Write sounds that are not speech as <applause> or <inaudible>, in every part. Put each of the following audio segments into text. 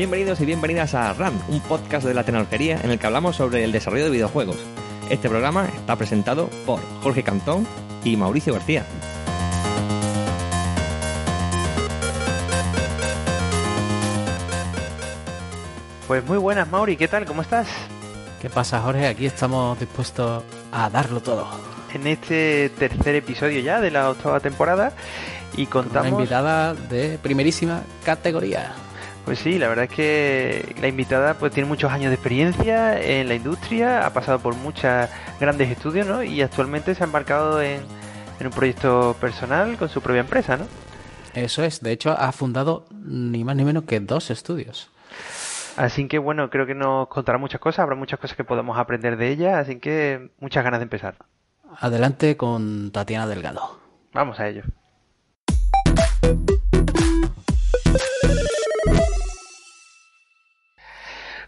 Bienvenidos y bienvenidas a RAM, un podcast de la tecnología en el que hablamos sobre el desarrollo de videojuegos. Este programa está presentado por Jorge Cantón y Mauricio García. Pues muy buenas, Mauri, ¿qué tal? ¿Cómo estás? ¿Qué pasa, Jorge? Aquí estamos dispuestos a darlo todo. En este tercer episodio ya de la octava temporada y contamos... Una invitada de primerísima categoría. Pues sí, la verdad es que la invitada pues tiene muchos años de experiencia en la industria, ha pasado por muchos grandes estudios, ¿no? Y actualmente se ha embarcado en, en un proyecto personal con su propia empresa, ¿no? Eso es, de hecho ha fundado ni más ni menos que dos estudios. Así que bueno, creo que nos contará muchas cosas, habrá muchas cosas que podamos aprender de ella, así que muchas ganas de empezar. Adelante con Tatiana Delgado. Vamos a ello.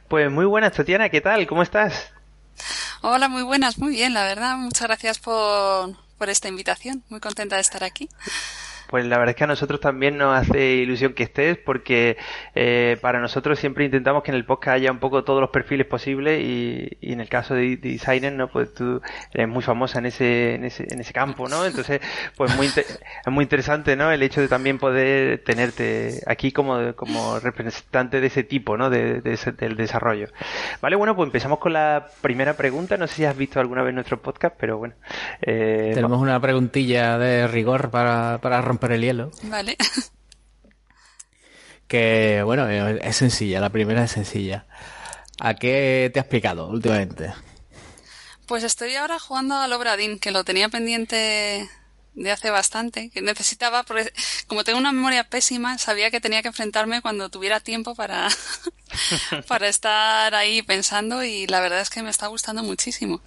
Pues muy buenas, Tatiana, ¿qué tal? ¿Cómo estás? Hola, muy buenas, muy bien, la verdad. Muchas gracias por, por esta invitación. Muy contenta de estar aquí. Pues la verdad es que a nosotros también nos hace ilusión que estés porque eh, para nosotros siempre intentamos que en el podcast haya un poco todos los perfiles posibles y, y en el caso de, designer, ¿no? Pues tú eres muy famosa en ese, en ese, en ese campo, ¿no? Entonces, pues muy es muy interesante, ¿no? El hecho de también poder tenerte aquí como, como representante de ese tipo, ¿no? De, de ese, del desarrollo. Vale, bueno, pues empezamos con la primera pregunta. No sé si has visto alguna vez nuestro podcast, pero bueno. Eh, Tenemos una preguntilla de rigor para, para romper el hielo. Vale. Que, bueno, es sencilla, la primera es sencilla. ¿A qué te has picado últimamente? Pues estoy ahora jugando al Obradín, que lo tenía pendiente de hace bastante, que necesitaba, porque como tengo una memoria pésima, sabía que tenía que enfrentarme cuando tuviera tiempo para, <laughs> para estar ahí pensando y la verdad es que me está gustando muchísimo.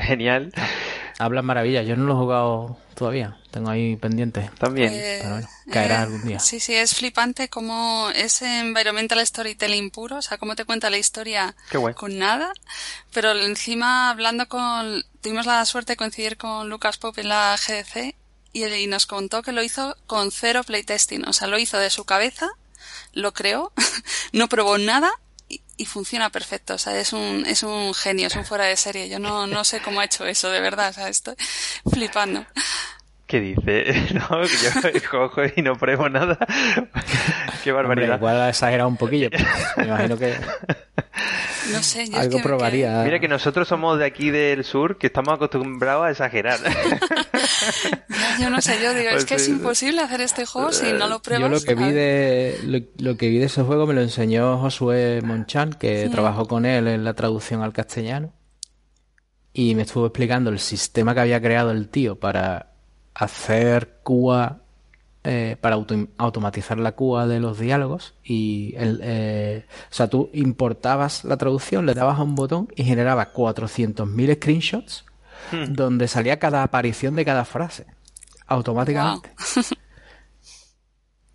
Genial. Hablas maravillas, yo no lo he jugado todavía, tengo ahí pendiente. También. Pues, Pero bueno, caerá eh, algún día. Sí, sí, es flipante como es environmental storytelling puro, o sea, cómo te cuenta la historia con nada, pero encima hablando con, tuvimos la suerte de coincidir con Lucas Pop en la GDC y, y nos contó que lo hizo con cero playtesting, o sea, lo hizo de su cabeza, lo creó, <laughs> no probó nada y, funciona perfecto, o sea, es un, es un genio, es un fuera de serie, yo no, no sé cómo ha hecho eso, de verdad, o sea, estoy flipando. ¿Qué dice? <laughs> No, que yo cojo y no pruebo nada. <laughs> Qué barbaridad. Hombre, igual ha exagerado un poquillo, pero me imagino que <laughs> No sé, yo es algo que- probaría. Mira que nosotros somos de aquí del sur, que estamos acostumbrados a exagerar. <laughs> ya, yo no sé, yo digo, Pues es que es imposible hacer este juego si no lo pruebas. Yo lo que vi de lo, lo que vi de ese juego me lo enseñó Josué Monchan, que trabajó con él en la traducción al castellano. Y me estuvo explicando el sistema que había creado el tío para hacer QA, eh, para auto- automatizar la QA de los diálogos. Y el, eh, o sea, tú importabas la traducción, le dabas a un botón y generaba 400.000 screenshots donde salía cada aparición de cada frase automáticamente. <laughs>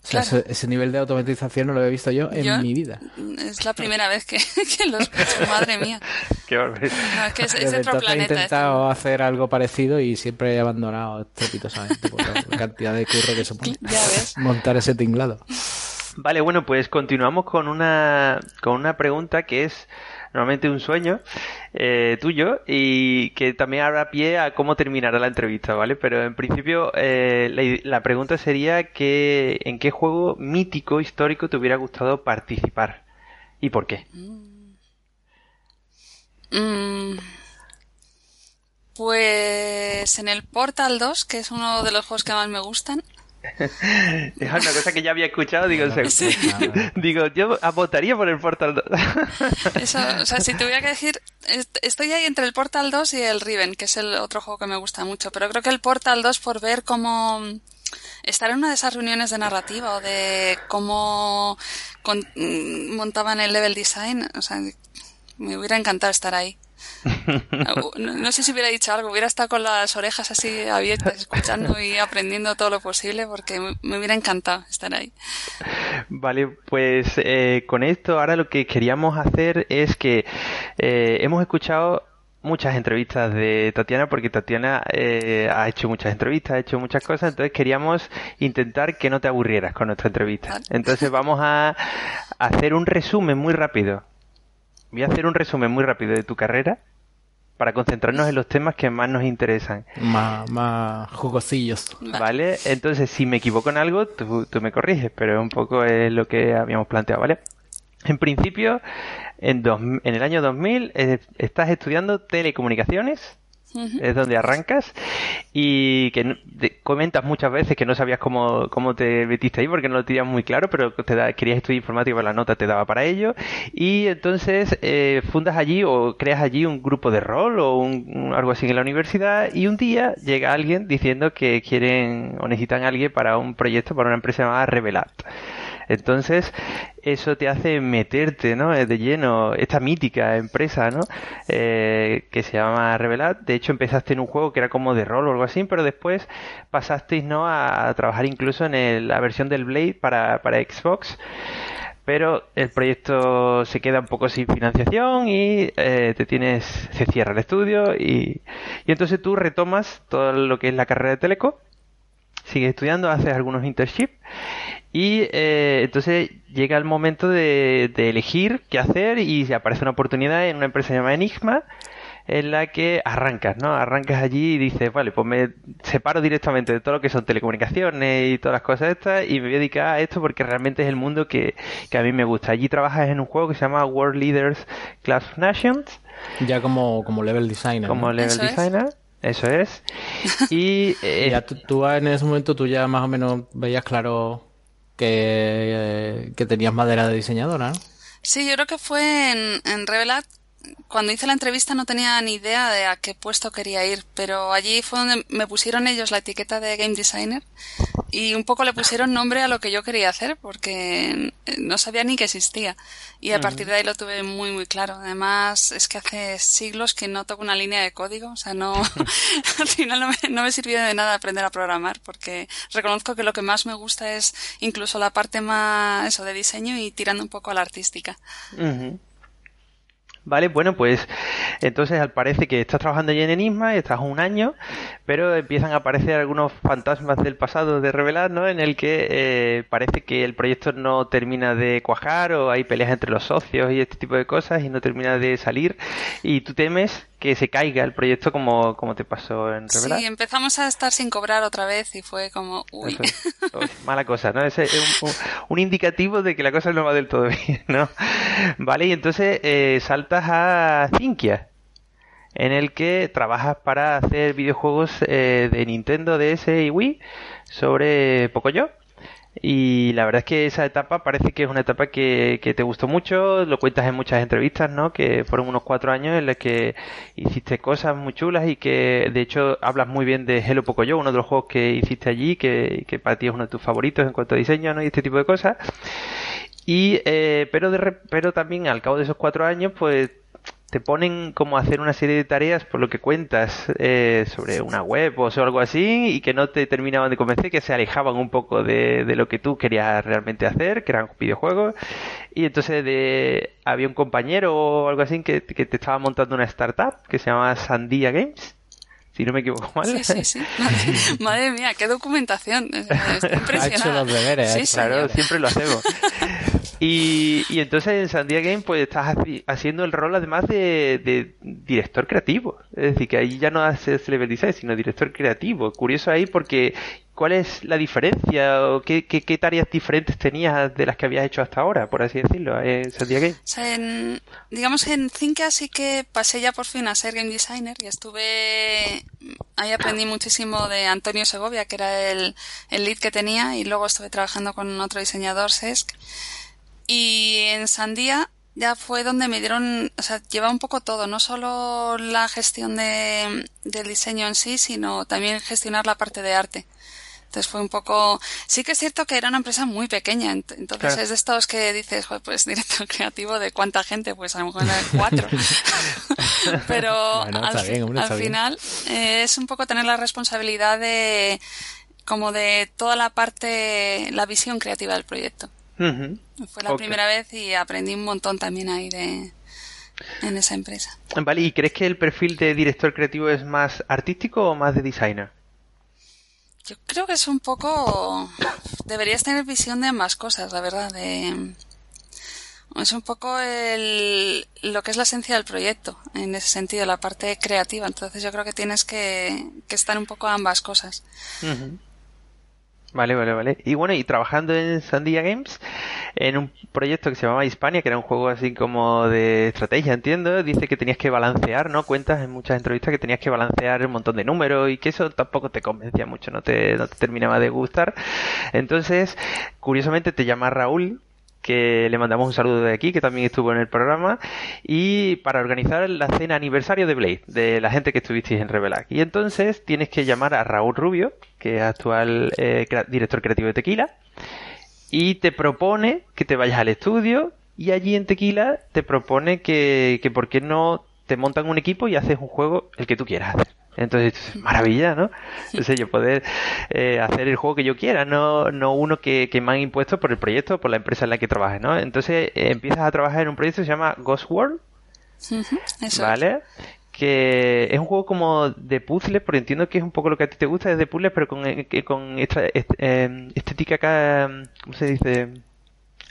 O sea, Claro. ese, ese nivel de automatización no lo he visto yo en Yo- mi vida. Es la primera vez que, <laughs> que lo escucho, madre mía. <laughs> Qué barbaridad. No, es que es, es otro entonces he planeta. intentado hacer algo parecido y siempre he abandonado estrepitosamente por la <laughs> cantidad de curro que supone Ya ves. montar ese tinglado. Vale, bueno, pues continuamos con una, con una pregunta que es normalmente un sueño eh, tuyo y que también habrá pie a cómo terminará la entrevista, ¿vale? Pero en principio eh, la, pregunta sería que en qué juego mítico histórico te hubiera gustado participar y por qué. Mm, pues en el Portal 2, que es uno de los juegos que más me gustan. Es una cosa que ya había escuchado, digo, <laughs> yo votaría por el Portal 2. <laughs> Eso, o sea, si tuviera que decir, est- estoy ahí entre el Portal 2 y el Riven, que es el otro juego que me gusta mucho, pero creo que el Portal 2 por ver cómo estar en una de esas reuniones de narrativa o de cómo con- mm, montaban el level design, o sea, me hubiera encantado estar ahí. <laughs> No, no sé si hubiera dicho algo, hubiera estado con las orejas así abiertas, escuchando y aprendiendo todo lo posible, porque me- me hubiera encantado estar ahí. Vale, pues eh, con esto ahora lo que queríamos hacer es que eh, hemos escuchado muchas entrevistas de Tatiana porque Tatiana eh, ha hecho muchas entrevistas, ha hecho muchas cosas, entonces queríamos intentar que no te aburrieras con nuestra entrevista. Entonces vamos a hacer un resumen muy rápido. Voy a hacer un resumen muy rápido de tu carrera para concentrarnos en los temas que más nos interesan. Más, más jugosillos. ¿Vale? Entonces, si me equivoco en algo, tú, tú me corriges, pero un poco es lo que habíamos planteado, ¿vale? En principio, en, en el año 2000 eh, estás estudiando telecomunicaciones, es donde arrancas, y que comentas muchas veces que no sabías cómo, cómo te metiste ahí porque no lo tenías muy claro, pero te da, querías estudiar informática, la nota te daba para ello, y entonces eh, fundas allí o creas allí un grupo de rol o un, algo así en la universidad, y un día llega alguien diciendo que quieren o necesitan a alguien para un proyecto para una empresa llamada Revelat. Entonces, eso te hace meterte, ¿no? De lleno, esta mítica empresa, ¿no? Eh, que se llama Revelat. De hecho, empezaste en un juego que era como de rol o algo así, pero después pasasteis, ¿no? A, trabajar incluso en la versión del Blade para, para Xbox pero el proyecto se queda un poco sin financiación y eh, te tienes se cierra el estudio y, y, entonces tú retomas todo lo que es la carrera de Teleco sigues estudiando haces algunos internships y eh, entonces llega el momento de, elegir qué hacer y se aparece una oportunidad en una empresa llamada Enigma en la que arrancas, ¿no? Arrancas allí y dices, vale, pues me separo directamente de todo lo que son telecomunicaciones y todas las cosas estas y me voy a dedicar a esto porque realmente es el mundo que, a mí me gusta. Allí trabajas en un juego que se llama World Leaders Class of Nations. Ya como, como level designer. Como level designer. Eso es. Y <laughs> eh, ya tú, en ese momento tú ya más o menos veías claro que, que tenías madera de diseñadora, ¿no? Sí, yo creo que fue en, en Revelat cuando hice la entrevista no tenía ni idea de a qué puesto quería ir, pero allí fue donde me pusieron ellos la etiqueta de game designer y un poco le pusieron nombre a lo que yo quería hacer porque no sabía ni que existía y a partir de ahí lo tuve muy muy claro. Además es que hace siglos que no toco una línea de código, o sea, no <laughs> <laughs> al final no me, no me sirvió de nada aprender a programar porque reconozco que lo que más me gusta es incluso la parte más eso de diseño y tirando un poco a la artística. Vale, bueno, pues entonces al parece que estás trabajando ya en Enigma, estás un año, pero empiezan a aparecer algunos fantasmas del pasado de revelar, ¿no? En el que eh, parece que el proyecto no termina de cuajar o hay peleas entre los socios y este tipo de cosas y no termina de salir y tú temes que se caiga el proyecto como, como te pasó en Revelar. Sí, empezamos a estar sin cobrar otra vez y fue como, uy. mala cosa, ¿no? Es, un, indicativo de que la cosa no va del todo <laughs> bien, ¿no? Vale, y entonces eh, a Cinquia, en el que trabajas para hacer videojuegos eh, de Nintendo, DS y Wii sobre Pocoyo. Y la verdad es que esa etapa parece que es una etapa que, que, te gustó mucho, lo cuentas en muchas entrevistas, ¿no? Que fueron unos cuatro años en los que hiciste cosas muy chulas y que de hecho hablas muy bien de Hello Pocoyo, uno de los juegos que hiciste allí, que, que para ti es uno de tus favoritos en cuanto a diseño, ¿no? Y este tipo de cosas. Y, eh, pero, de, pero también al cabo de esos cuatro años, pues te ponen como a hacer una serie de tareas por lo que cuentas eh, sobre una web o algo así y que no te terminaban de convencer, que se alejaban un poco de, lo que tú querías realmente hacer, que eran videojuegos. Y entonces de, había un compañero o algo así que, que te estaba montando una startup que se llama Sandia Games si no me equivoco mal. Sí, sí, sí. Madre, <laughs> mía, qué documentación. ha hecho los deberes. Sí, claro, siempre lo hacemos. Y, y entonces en Sandia Game pues estás haciendo el rol además de, director creativo. Es decir, que ahí ya no haces level design, sino director creativo. Curioso ahí porque ¿cuál es la diferencia o qué, qué, tareas diferentes tenías de las que habías hecho hasta ahora, por así decirlo, en Sandia Game? O sea, en, digamos en Cinca sí que pasé ya por fin a ser game designer y estuve ahí aprendí muchísimo de Antonio Segovia, que era el lead que tenía, y luego estuve trabajando con otro diseñador, Sesc y en Sandía ya fue donde me dieron, o sea, lleva un poco todo, no solo la gestión de, del diseño en sí, sino también gestionar la parte de arte. Entonces fue un poco, sí que es cierto que era una empresa muy pequeña, entonces es de estos que dices, pues director creativo de cuánta gente, pues a lo mejor cuatro. <laughs> Pero al, final eh, es un poco tener la responsabilidad de, como de toda la parte, la visión creativa del proyecto. Fue la primera vez y aprendí un montón también ahí de... en esa empresa. Vale, ¿y crees que el perfil de director creativo es más artístico o más de designer? Yo creo que es un poco... Deberías tener visión de ambas cosas, la verdad. De... Es un poco el... lo que es la esencia del proyecto, en ese sentido, la parte creativa. Entonces yo creo que tienes que, que estar un poco ambas cosas. Vale, vale, vale. Y bueno, y trabajando en Sandia Games, en un proyecto que se llamaba Hispania, que era un juego así como de estrategia, entiendo, dice que tenías que balancear, ¿no? Cuentas en muchas entrevistas que tenías que balancear un montón de números y que eso tampoco te convencía mucho, no te, no te terminaba de gustar. Entonces, curiosamente te llama Raúl, que le mandamos un saludo de aquí, que también estuvo en el programa, y para organizar la cena aniversario de Blade, de la gente que estuvisteis en Revelac. Y entonces tienes que llamar a Raúl Rubio, que es actual eh, director creativo de Tequila, y te propone que te vayas al estudio, y allí en Tequila te propone que, que por qué no te montan un equipo y haces un juego el que tú quieras hacer. Entonces, maravilla, ¿no? Entonces, yo poder eh, hacer el juego que yo quiera, no, no uno que, que, me han impuesto por el proyecto, por la empresa en la que trabajes, ¿no? Entonces, eh, empiezas a trabajar en un proyecto que se llama Ghost World, ¿vale? Que es un juego como de puzzles, porque entiendo que es un poco lo que a ti te gusta, es de puzzles, pero con, eh, con esta, estética acá, ¿cómo se dice?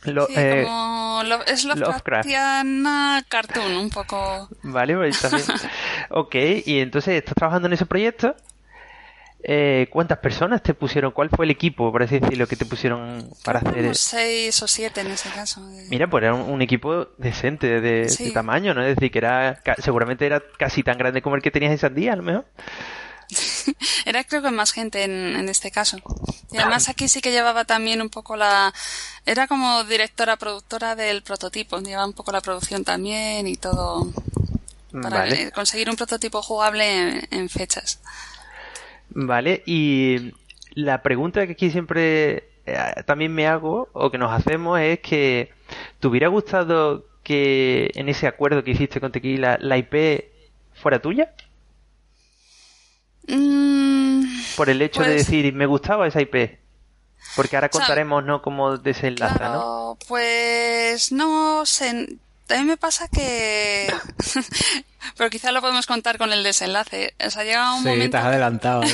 Lo, sí, eh, como lo, es Lovecraftiana cartoon, un poco. Vale, pues también. <laughs> ok, y entonces estás trabajando en ese proyecto. Eh, ¿Cuántas personas te pusieron? ¿Cuál fue el equipo, por así decirlo, que te pusieron para hacer? Como seis o siete en ese caso. Mira, pues era un, un equipo decente de, sí. de, tamaño, ¿no? Es decir, que era seguramente era casi tan grande como el que tenías en Sandía, a lo mejor. <laughs> Era creo que más gente en, en, este caso. Y además aquí sí que llevaba también un poco la... Era como directora productora del prototipo. Llevaba un poco la producción también y todo. Para vale. conseguir un prototipo jugable en, en, fechas. Vale, y la pregunta que aquí siempre eh, también me hago o que nos hacemos es que ¿te hubiera gustado que en ese acuerdo que hiciste con Tequila la IP fuera tuya? Mm, por el hecho pues, de decir, me gustaba esa IP. Porque ahora contaremos, ¿no? Cómo desenlaza, claro, ¿no? Pues no sé. A mí me pasa que. <laughs> Pero quizá lo podemos contar con el desenlace. O sea, llega un sí, momento. te has adelantado. <laughs>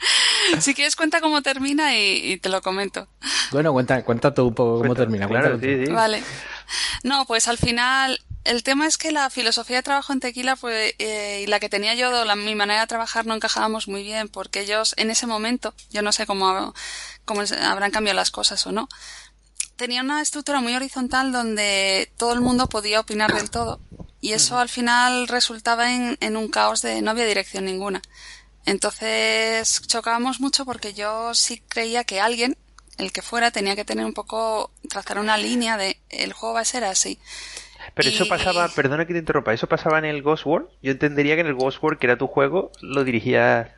<laughs> si quieres, cuenta cómo termina y, y, te lo comento. Bueno, cuenta, cuenta tú un poco cómo Cuenta, termina. claro, sí, sí. Vale. No, pues al final el tema es que la filosofía de trabajo en Tequila pues, eh, y la que tenía yo, la, mi manera de trabajar no encajábamos muy bien porque ellos en ese momento, yo no sé cómo, cómo habrán cambiado las cosas o no, tenían una estructura muy horizontal donde todo el mundo podía opinar del todo y eso al final resultaba en, en un caos de no había dirección ninguna. Entonces chocábamos mucho porque yo sí creía que alguien, el que fuera, tenía que tener un poco, trazar una línea de el juego va a ser así. Pero eso pasaba, perdona que te interrumpa, eso pasaba en el Ghost World. Yo entendería que en el Ghost World, que era tu juego, lo dirigías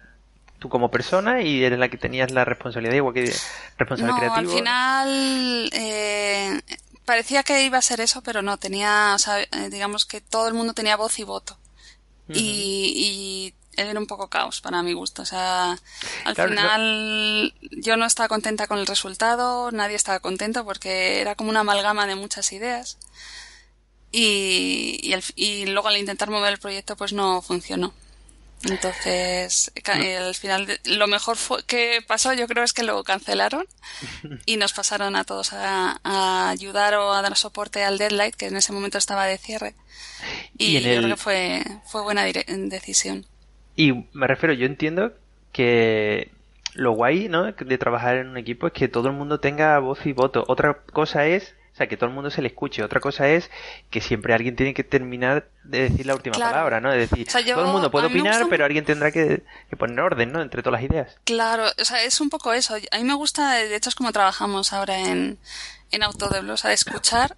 tú como persona y eres la que tenías la responsabilidad, igual que responsable no, creativo. al final eh, parecía que iba a ser eso, pero no, tenía, o sea, eh, digamos que todo el mundo tenía voz y voto. Uh -huh. y, y era un poco caos para mi gusto. O sea, al claro, final no... yo no estaba contenta con el resultado, nadie estaba contento porque era como una amalgama de muchas ideas. Y, y, el, y luego al intentar mover el proyecto pues no funcionó. Entonces, al final, lo mejor fue que pasó, yo creo, es que lo cancelaron <laughs> y nos pasaron a todos a, a ayudar o a dar soporte al Deadlight, que en ese momento estaba de cierre. Y, y yo el... creo que fue, fue buena decisión. Y me refiero, yo entiendo que lo guay, ¿no? De trabajar en un equipo es que todo el mundo tenga voz y voto. Otra cosa es o sea, que todo el mundo se le escuche. Otra cosa es que siempre alguien tiene que terminar de decir la última claro. palabra, ¿no? De decir, o sea, yo, todo el mundo puede opinar, pero alguien tendrá que, que, poner orden, ¿no? Entre todas las ideas. Claro, o sea, es un poco eso. A mí me gusta, de hecho, es como trabajamos ahora en, en Autodeblo, o sea, escuchar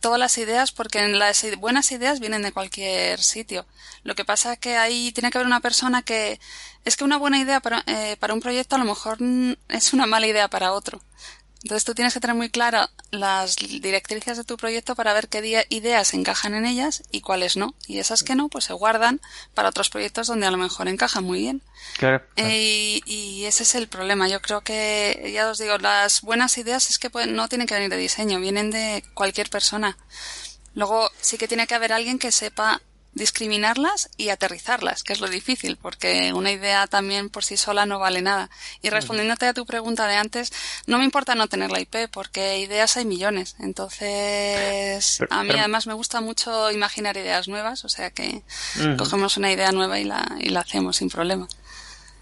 todas las ideas, porque las buenas ideas vienen de cualquier sitio. Lo que pasa es que ahí tiene que haber una persona que... Es que una buena idea para, eh, para un proyecto a lo mejor es una mala idea para otro. Entonces tú tienes que tener muy claras las directrices de tu proyecto para ver qué ideas encajan en ellas y cuáles no. Y esas que no, pues se guardan para otros proyectos donde a lo mejor encajan muy bien. Claro. Eh, y, y, ese es el problema. Yo creo que, ya os digo, las buenas ideas es que no tienen que venir de diseño, vienen de cualquier persona. Luego sí que tiene que haber alguien que sepa discriminarlas y aterrizarlas, que es lo difícil, porque una idea también por sí sola no vale nada. Y respondiéndote a tu pregunta de antes, no me importa no tener la IP, porque ideas hay millones. Entonces, a mí además me gusta mucho imaginar ideas nuevas, o sea que cogemos una idea nueva y la, y la hacemos sin problema.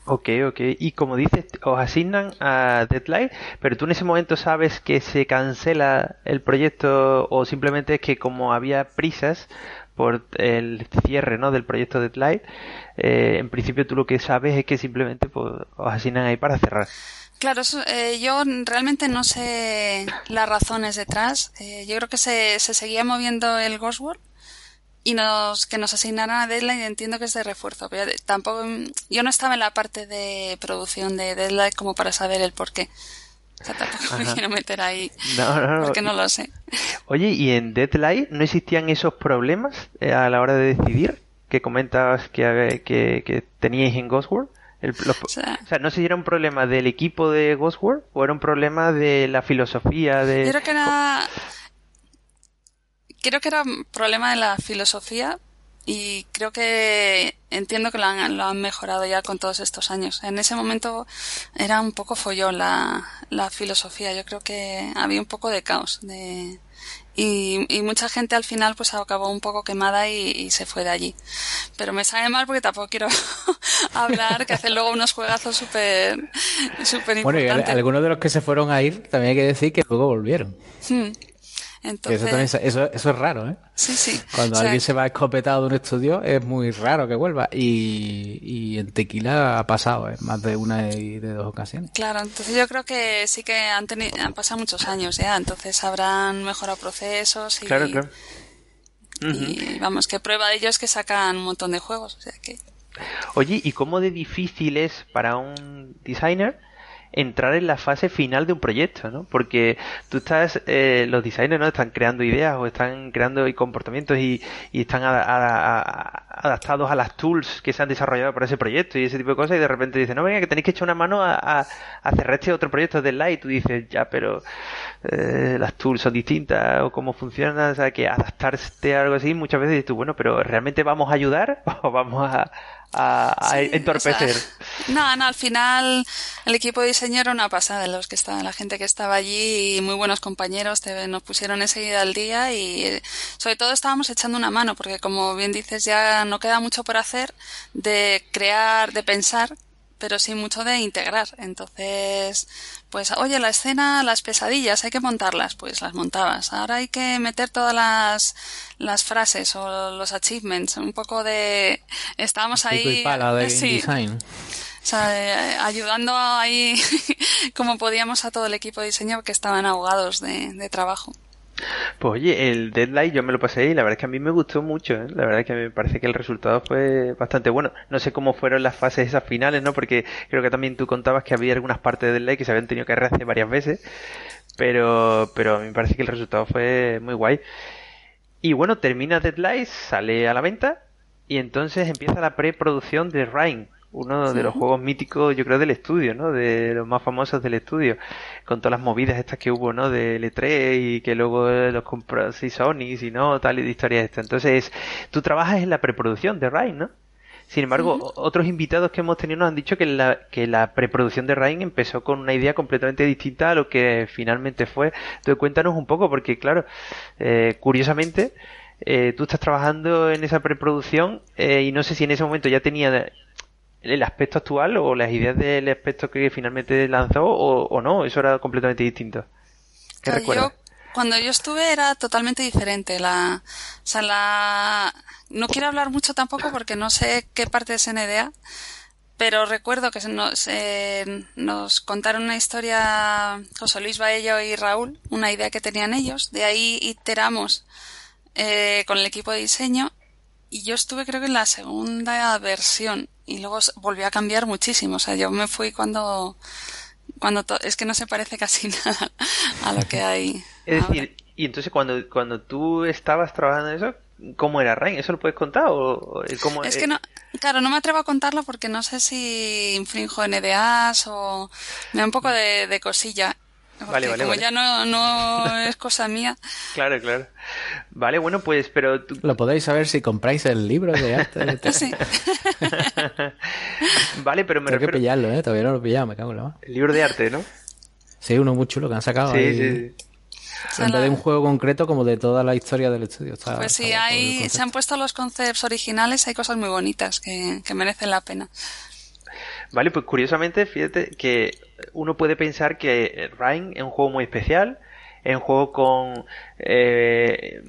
Ok, ok. Y como dices, os asignan a Deadline, pero tú en ese momento sabes que se cancela el proyecto o simplemente es que como había prisas, por el cierre ¿no? del proyecto Deadline, eh, en principio tú lo que sabes es que simplemente pues, os asignan ahí para cerrar. Claro, eh, yo realmente no sé las razones detrás. Eh, yo creo que se, se seguía moviendo el Ghostworld y nos, que nos asignaran a Deadline entiendo que es de refuerzo, pero tampoco, yo no estaba en la parte de producción de Deadline como para saber el por qué. O sea, tampoco me quiero meter ahí. No, no, no. Porque no lo sé. Oye, ¿y en Deadline no existían esos problemas eh, a la hora de decidir que comentabas que, que, que teníais en Ghostworld? o, sea, no sé si era un problema del equipo de Ghostworld o era un problema de la filosofía de... Yo creo que era... Creo que era un problema de la filosofía y creo que entiendo que lo han, lo han, mejorado ya con todos estos años. En ese momento era un poco follón la, la filosofía. Yo creo que había un poco de caos. De, y, y mucha gente al final pues acabó un poco quemada y, se fue de allí. Pero me sabe mal porque tampoco quiero <laughs> hablar, que hacen luego unos juegazos súper súper importantes. Bueno, y algunos de los que se fueron a ir, también hay que decir que luego volvieron. Hmm. Eso, eso, es raro, ¿eh? Sí, sí. Cuando alguien se va escopetado de un estudio es muy raro que vuelva. Y, y en Tequila ha pasado, ¿eh? Más de una y de dos ocasiones. Claro, entonces yo creo que sí que han, tenido, han pasado muchos años ya, entonces habrán mejorado procesos y... Claro, claro. Y vamos, que prueba de ello es que sacan un montón de juegos, o sea que... Oye, ¿y cómo de difícil es para un designer entrar en la fase final de un proyecto, ¿no? Porque tú estás, eh, los designers, ¿no? Están creando ideas o están creando comportamientos y, y están adaptados a las tools que se han desarrollado para ese proyecto y ese tipo de cosas y de repente dicen, no, venga, que tenéis que echar una mano a, a, cerrar este otro proyecto de Light y tú dices, ya, pero eh, las tools son distintas o cómo funcionan, o sea, que adaptarse a algo así, muchas veces dices tú, bueno, pero ¿realmente vamos a ayudar <laughs> o vamos a, a, entorpecer. no, no, al final el equipo de diseño era una pasada los que estaban, la gente que estaba allí y muy buenos compañeros nos pusieron enseguida al día y sobre todo estábamos echando una mano porque como bien dices ya no queda mucho por hacer de crear, de pensar pero sí mucho de integrar. Entonces, pues, oye, la escena, las pesadillas, hay que montarlas, pues las montabas. Ahora hay que meter todas las, las frases o los achievements, un poco de, estábamos ahí. de design. O sea, eh, ayudando ahí <laughs> como podíamos a todo el equipo de diseño que estaban ahogados de, de trabajo. Pues oye, el Deadline yo me lo pasé y la verdad es que a mí me gustó mucho, ¿eh? la verdad es que me parece que el resultado fue bastante bueno. No sé cómo fueron las fases esas finales, ¿no? Porque creo que también tú contabas que había algunas partes del Deadline que se habían tenido que rehacer varias veces, pero, pero a mí me parece que el resultado fue muy guay. Y bueno, termina Deadline, sale a la venta y entonces empieza la preproducción de Rhyme uno de los juegos míticos, yo creo, del estudio, ¿no? De los más famosos del estudio, con todas las movidas estas que hubo, ¿no? De L3 y que luego los compró si Sony, y no, tal y de historias esta. Entonces, tú trabajas en la preproducción de Rain, ¿no? Sin embargo, otros invitados que hemos tenido nos han dicho que la, que la preproducción de Rain empezó con una idea completamente distinta a lo que finalmente fue. Entonces, cuéntanos un poco, porque claro, eh, curiosamente, eh, tú estás trabajando en esa preproducción eh, y no sé si en ese momento ya tenía el aspecto actual o las ideas del aspecto que finalmente lanzó o, no, eso era completamente distinto. ¿Qué recuerdas? cuando yo estuve era totalmente diferente. La, o sea, la, no quiero hablar mucho tampoco porque no sé qué parte es NDA, pero recuerdo que nos, eh, nos contaron una historia José Luis Baello y Raúl, una idea que tenían ellos. De ahí iteramos eh, con el equipo de diseño y yo estuve creo que en la segunda versión y luego volvió a cambiar muchísimo. O sea, yo me fui cuando, cuando es que no se parece casi <laughs> nada a lo que hay. Es decir, y entonces cuando, cuando tú estabas trabajando en eso, ¿cómo era Rain? ¿Eso lo puedes contar? O, cómo, es que no, claro, no me atrevo a contarlo porque no sé si infrinjo NDAs o me da un poco de, de cosilla. Vale, vale, como vale. ya no, no es cosa mía. <laughs> Claro, claro. Vale, bueno, pues, pero tú... Lo podéis saber si compráis el libro de arte. de <laughs> Sí. <laughs> vale, pero me Tengo que refiero... pillarlo, ¿eh? Todavía no lo he pillado, me cago en la mano. El libro de arte, ¿no? Sí, uno muy chulo que han sacado. Sí, ahí. sí, sí. En vez de un juego concreto, como de toda la historia del estudio. Está, Pues sí, hay, se han puesto los conceptos originales, hay cosas muy bonitas que, que merecen la pena. Vale, pues curiosamente, fíjate que uno puede pensar que Rhyme es un juego muy especial, es un juego con eh,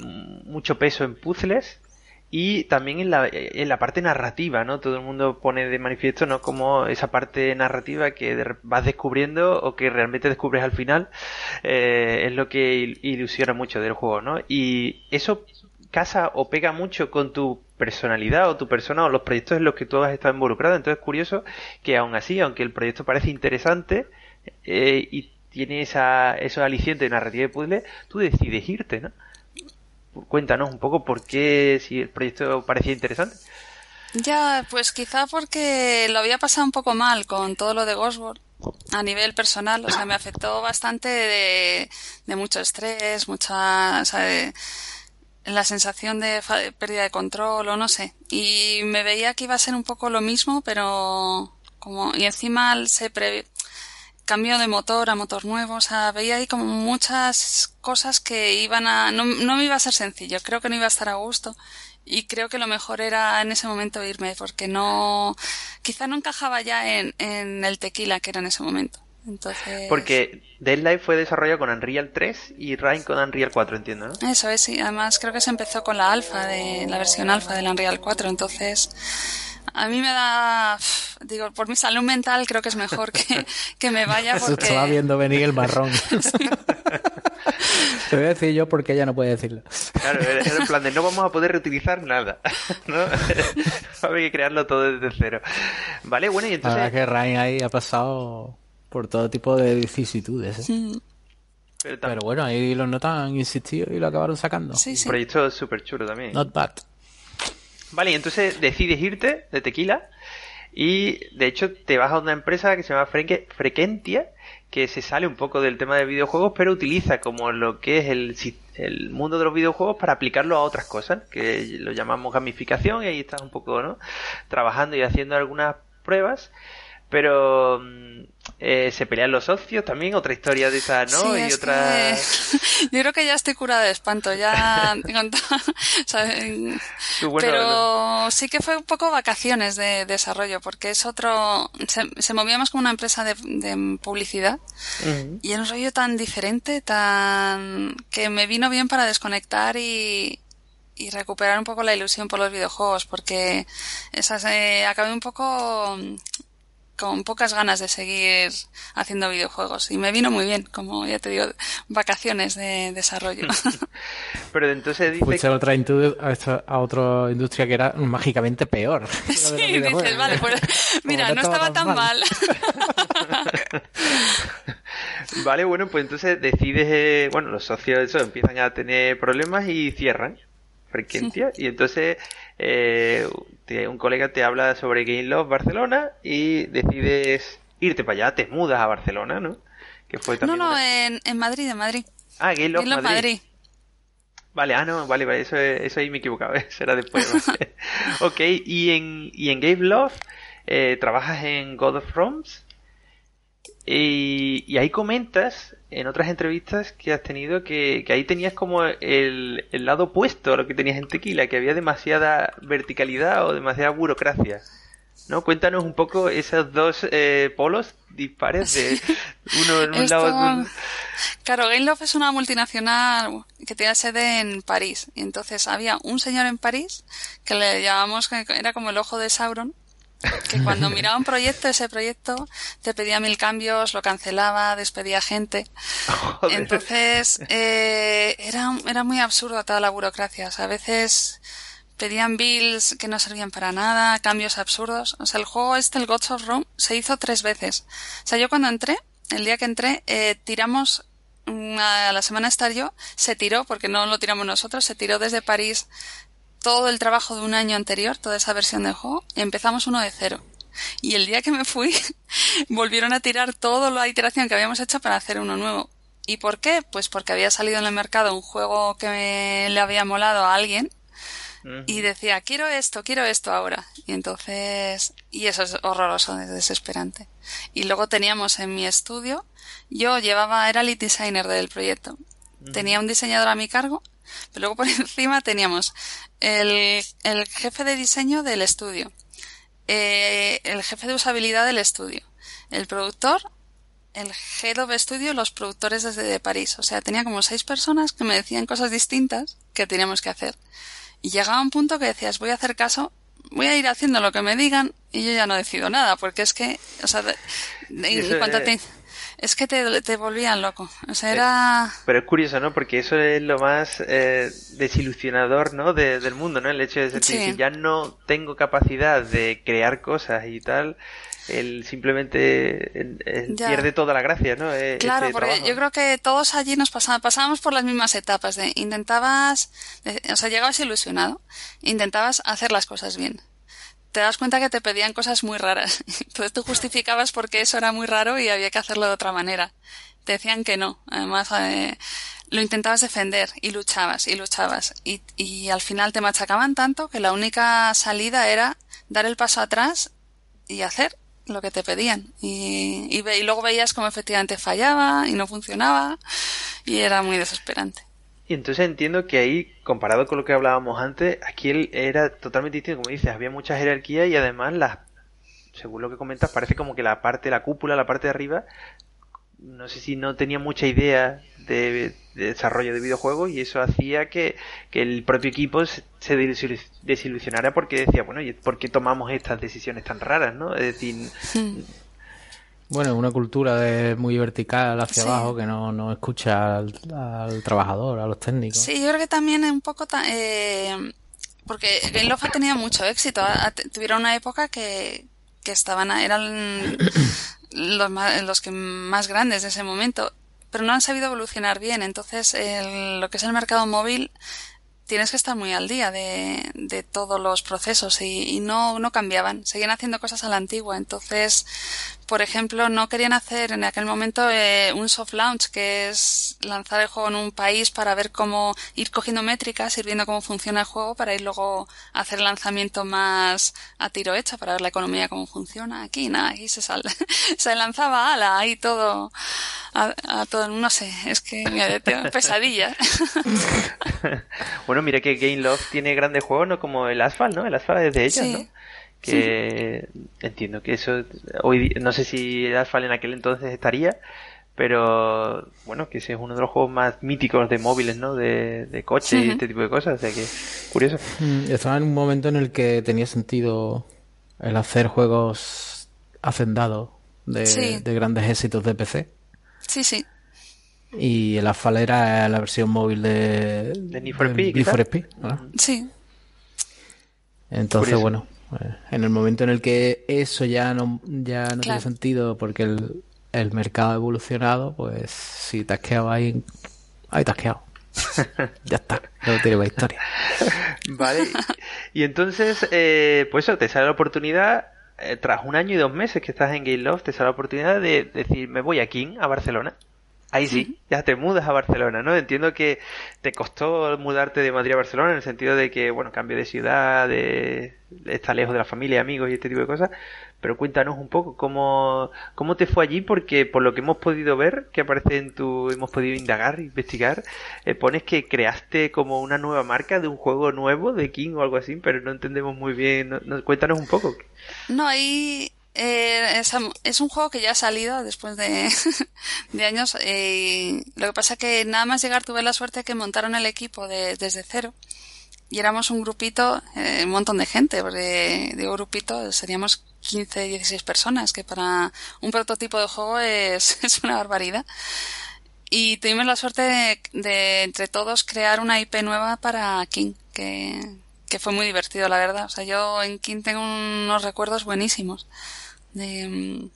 mucho peso en puzzles y también en la, en la parte narrativa, ¿no? Todo el mundo pone de manifiesto, ¿no? Como esa parte narrativa que vas descubriendo o que realmente descubres al final eh, es lo que il- ilusiona mucho del juego, ¿no? Y eso casa o pega mucho con tu personalidad o tu persona o los proyectos en los que tú has estado involucrado. Entonces es curioso que aún así, aunque el proyecto parece interesante eh, y tiene esa, esos alicientes de narrativa de puzzle, tú decides irte, ¿no? Cuéntanos un poco por qué, si el proyecto parecía interesante. Ya, pues quizá porque lo había pasado un poco mal con todo lo de Ghostworld a nivel personal, o sea, me afectó bastante de, de mucho estrés, mucha, o sea, de- la sensación de, pérdida de control o no sé. Y me veía que iba a ser un poco lo mismo, pero como, y encima se pre, cambio de motor a motor nuevo, o sea, veía ahí como muchas cosas que iban a, no, no me iba a ser sencillo, creo que no iba a estar a gusto y creo que lo mejor era en ese momento irme porque no, quizá no encajaba ya en el tequila que era en ese momento. Entonces. Porque Dead Life fue desarrollado con Unreal 3 y Rhyme con Unreal 4, entiendo, ¿no? Eso es, sí. Además creo que se empezó con la alfa, de la versión alfa del Unreal 4, entonces a mí me da, digo, por mi salud mental creo que es mejor que, <laughs> que me vaya Se estaba porque... viendo venir el marrón. <laughs> Te voy a decir yo porque ella no puede decirlo. Claro, era era en plan de no vamos a poder reutilizar nada, <laughs> ¿no? Había que crearlo todo desde cero. Vale, bueno, y La verdad entonces... es que Ryan ahí ha pasado por todo tipo de vicisitudes. ¿eh? Mm, Pero bueno, ahí los notas han insistido y lo acabaron sacando. Sí, un sí. proyecto súper chulo también. Not bad. Vale, y entonces decides irte de tequila y de hecho te vas a una empresa que se llama Freque- Frequentia que se sale un poco del tema de videojuegos pero utiliza como lo que es el mundo de los videojuegos para aplicarlo a otras cosas que lo llamamos gamificación y ahí estás un poco ¿no? trabajando y haciendo algunas pruebas pero mm, eh, se pelean los socios también otra historia de esa no Sí, y es otra que <laughs> yo creo que ya estoy curada de espanto, ya <laughs> <laughs> bueno, pero sí que fue un poco vacaciones de desarrollo, porque es otro, se, se movía más como una empresa de, de publicidad y era un rollo tan diferente, tan que me vino bien para desconectar y, y recuperar un poco la ilusión por los videojuegos, porque esas eh, acabé un poco con pocas ganas de seguir haciendo videojuegos y me vino muy bien, como ya te digo, vacaciones de desarrollo. <laughs> pero entonces dice Fuiste a otra, a esta- a otra industria que era mágicamente peor. <laughs> <laughs> Sí, dices, vale, pues mira, no estaba tan mal. mal. Vale, bueno, pues entonces decides, eh, bueno, los socios eso, empiezan a tener problemas y cierran frecuencia y entonces eh, un colega te habla sobre Game Love Barcelona y decides irte para allá, te mudas a Barcelona, ¿no? Que fue No, también no, una- en, en Madrid, en Madrid. Ah, Game Love Los Madrid. Madrid. Vale, ah, no, vale, vale, eso, eso ahí me equivocaba, <laughs> eso era después. <laughs> ok, y en, y en Game Love eh, trabajas en God of Realms y, y ahí comentas en otras entrevistas que has tenido que, que ahí tenías como el, el lado opuesto a lo que tenías en Tequila, que había demasiada verticalidad o demasiada burocracia. ¿No? Cuéntanos un poco esos dos eh, polos dispares de uno en un Esto- lado. Claro, Game Love es una multinacional que tiene sede en París. Y entonces había un señor en París que le llamamos, que era como el ojo de Sauron, que cuando miraba un proyecto, ese proyecto te pedía mil cambios, lo cancelaba, despedía gente. Joder. Entonces, eh, era, era muy absurdo toda la burocracia. O sea, a veces pedían bills que no servían para nada, cambios absurdos. O sea, el juego este, el Gods of Rome, se hizo tres veces. O sea, yo cuando entré, el día que entré, eh, tiramos, mm, a la semana estar yo, se tiró, porque no lo tiramos nosotros, se tiró desde París todo el trabajo de un año anterior, toda esa versión del juego, y empezamos uno de cero. Y el día que me fui, <laughs> volvieron a tirar toda la iteración que habíamos hecho para hacer uno nuevo. ¿Y por qué? Pues porque había salido en el mercado un juego que le había molado a alguien y decía, quiero esto, quiero esto ahora. Y entonces, y eso es horroroso, es desesperante. Y luego teníamos en mi estudio, yo llevaba, era lead designer del proyecto. Tenía un diseñador a mi cargo, pero luego por <laughs> encima teníamos el, el jefe de diseño del estudio, eh, el jefe de usabilidad del estudio, el productor, el head of studio, los productores desde París. O sea, tenía como seis personas que me decían cosas distintas que teníamos que hacer. Y llegaba un punto que decías, voy a hacer caso, voy a ir haciendo lo que me digan y yo ya no decido nada, porque es que, o sea, en cuanto te, es que te, te, volvían loco. O sea, era... Pero es curioso, ¿no? Porque eso es lo más eh, desilusionador, ¿no? del mundo, ¿no? El hecho de decir, que ya no tengo capacidad de crear cosas y tal, él simplemente pierde toda la gracia, ¿no? E, claro, porque yo creo que todos allí nos pasábamos, pasábamos por las mismas etapas de intentabas, o sea, llegabas ilusionado, intentabas hacer las cosas bien. Te das cuenta que te pedían cosas muy raras. <laughs> Entonces tú justificabas porque eso era muy raro y había que hacerlo de otra manera. Te decían que no. Además, eh, lo intentabas defender y luchabas y luchabas. Y, y al final te machacaban tanto que la única salida era dar el paso atrás y hacer lo que te pedían. Y, y, luego veías cómo efectivamente fallaba y no funcionaba y era muy desesperante. Y entonces entiendo que ahí, comparado con lo que hablábamos antes, aquí él era totalmente distinto, como dices, había mucha jerarquía y además las, según lo que comentas, parece como que la parte, la cúpula, la parte de arriba, no sé si no tenía mucha idea de, desarrollo de videojuegos y eso hacía que, el propio equipo se desilusionara porque decía, bueno, ¿y por qué tomamos estas decisiones tan raras? ¿no? Es decir... Hmm. Bueno, una cultura de muy vertical hacia abajo que no, no escucha al, trabajador, a los técnicos. Sí, yo creo que también es un poco... Eh, porque Game ha tenido mucho éxito. tuvieron una época que, que estaban eran los, los que más grandes de ese momento pero no han sabido evolucionar bien. Entonces, lo que es el mercado móvil, tienes que estar muy al día de, de todos los procesos y, y, no, no cambiaban. Seguían haciendo cosas a la antigua. Entonces, por ejemplo, no querían hacer en aquel momento eh, un soft launch, que es lanzar el juego en un país para ver cómo ir cogiendo métricas, ir viendo cómo funciona el juego, para ir luego a hacer el lanzamiento más a tiro hecho, para ver la economía cómo funciona. Aquí nada, aquí se, sal <laughs> se lanzaba ala, ahí todo, a, todo, no sé, es que <laughs> tengo pesadilla. <laughs> bueno, mira que Game Love tiene grandes juegos, ¿no? Como el Asphalt, ¿no? El Asphalt es de ellos, ¿no? Que entiendo que eso hoy no sé si Asphalt en aquel entonces estaría pero bueno que ese es uno de los juegos más míticos de móviles no de, de coche y este tipo de cosas o sea que curioso. Mm, estaba en un momento en el que tenía sentido el hacer juegos hacendados de, de grandes éxitos de PC sí sí. Y el Asphalt era la versión móvil de, de Need for Speed, sí. Entonces bueno en el momento en el que eso ya no, ya no tiene sentido porque el, el, mercado ha evolucionado, pues si te has quedado ahí, ahí te has quedado. <laughs> ya está, no tiene más historia. Vale, y entonces, eh, pues eso, te sale la oportunidad, eh, tras un año y dos meses que estás en Game Love, te sale la oportunidad de decir, me voy a King, a Barcelona. Ahí sí, ya te mudas a Barcelona, ¿no? Entiendo que te costó mudarte de Madrid a Barcelona en el sentido de que, bueno, cambio de ciudad, de, estar lejos de la familia, amigos y este tipo de cosas. Pero cuéntanos un poco cómo, cómo te fue allí, porque por lo que hemos podido ver, que aparece en tu, hemos podido indagar, investigar, eh, pones que creaste como una nueva marca de un juego nuevo de King o algo así, pero no entendemos muy bien. No, cuéntanos un poco. No, ahí eh, es, un juego que ya ha salido después de, <laughs> de años. Eh, lo que pasa es que nada más llegar tuve la suerte que montaron el equipo desde cero. Y éramos un grupito, eh, un montón de gente, porque digo grupito, seríamos 15, 16 personas, que para un prototipo de juego es, <laughs> es una barbaridad. Y tuvimos la suerte de, de, entre todos crear una IP nueva para King, que, que fue muy divertido, la verdad. O sea, yo en King tengo unos recuerdos buenísimos de mm,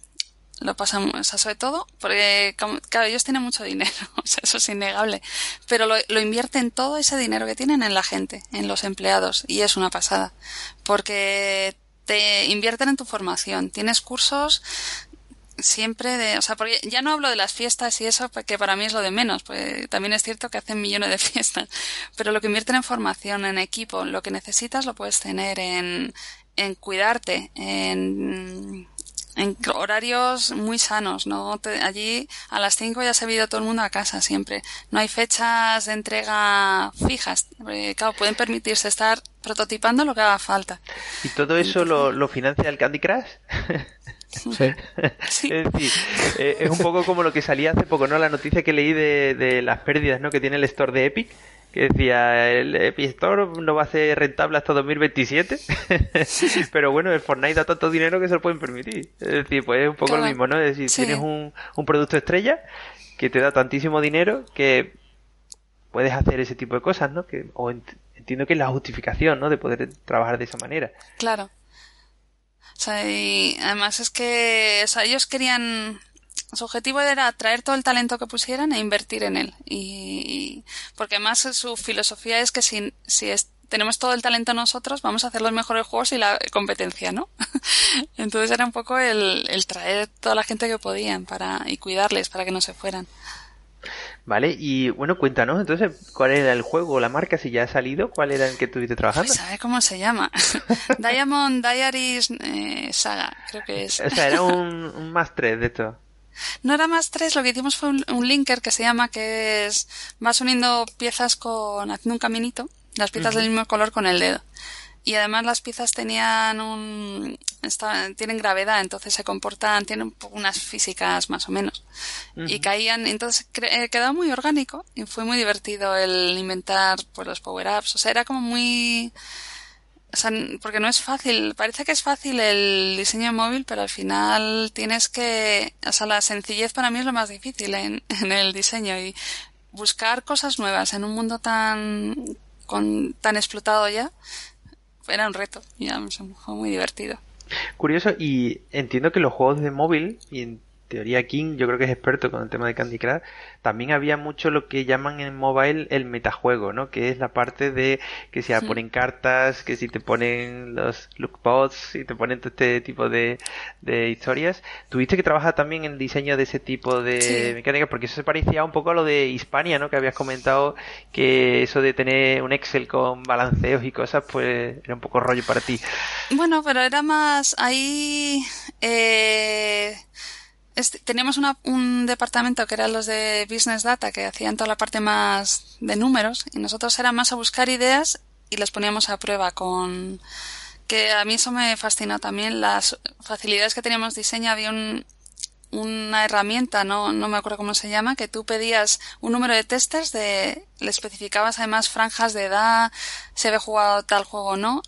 lo pasamos, o sea, sobre todo, porque, claro, ellos tienen mucho dinero, <laughs> o sea, eso es innegable, pero lo, lo, invierten todo ese dinero que tienen en la gente, en los empleados, y es una pasada, porque te invierten en tu formación, tienes cursos siempre de, o sea, porque ya no hablo de las fiestas y eso, que para mí es lo de menos, pues también es cierto que hacen millones de <laughs> fiestas, pero lo que invierten en formación, en equipo, lo que necesitas lo puedes tener en, en cuidarte, en, en horarios muy sanos, ¿no? allí a las 5 ya se ha ido todo el mundo a casa siempre. No hay fechas de entrega fijas. claro, pueden permitirse estar prototipando lo que haga falta. ¿Y todo eso lo, lo financia el Candy Crush? Sí. Es decir, eh, es un poco como lo que salía hace poco, ¿no? La noticia que leí de, de las pérdidas, ¿no? Que tiene el store de Epic, que decía, el Epic Store no va a ser rentable hasta 2027, <laughs> pero bueno, el Fortnite da tanto dinero que se lo pueden permitir. Es decir, pues es un poco lo mismo, ¿no? Es decir, tienes un, un producto estrella que te da tantísimo dinero que puedes hacer ese tipo de cosas, ¿no? Que, o entiendo que es la justificación, ¿no? De poder trabajar de esa manera. Claro. O sea, y además es que o sea, ellos querían su objetivo era atraer todo el talento que pusieran e invertir en él. Y, porque además su filosofía es que si, si tenemos todo el talento nosotros, vamos a hacer los mejores juegos y la competencia, ¿no? <laughs> Entonces era un poco el, el traer toda la gente que podían para, y cuidarles para que no se fueran. Vale, y bueno, cuéntanos entonces cuál era el juego, la marca, si ya ha salido, cuál era el que estuviste trabajando. Pues sabe cómo se llama. <laughs> Diamond Diaries eh, Saga, creo que es. O sea, era un, un más 3 de esto. No era más 3, lo que hicimos fue un, linker que se llama, que es, vas uniendo piezas con, haciendo un caminito, las piezas del mismo color con el dedo. Y además las piezas tenían un tienen gravedad entonces se comportan tienen unas físicas más o menos. Y caían entonces eh, quedó muy orgánico y fue muy divertido el inventar pues los power ups o sea era como muy o sea, porque no es fácil, parece que es fácil el diseño móvil, pero al final tienes que, o sea, la sencillez para mí es lo más difícil en, <laughs> en el diseño y buscar cosas nuevas en un mundo tan, con, tan explotado ya, era un reto, ya fue muy divertido. Curioso, y entiendo que los juegos de móvil, y teoría King, yo creo que es experto con el tema de Candy Crush, también había mucho lo que llaman en mobile el metajuego, ¿no? Que es la parte de que si ponen cartas, que si te ponen los lookbots, y te ponen todo este tipo de, de historias. Tuviste que trabajar también en el diseño de ese tipo de mecánicas, porque eso se parecía un poco a lo de Hispania, ¿no? Que habías comentado que eso de tener un Excel con balanceos y cosas, pues era un poco rollo para ti. Bueno, pero era más ahí... Eh teníamos un departamento que eran los de Business Data que hacían toda la parte más de números y nosotros era más a buscar ideas y las poníamos a prueba con que a mí eso me fascinó también las facilidades que teníamos diseño había una herramienta no no me acuerdo cómo se llama que tú pedías un número de testers de le especificabas además franjas de edad si había jugado tal juego o no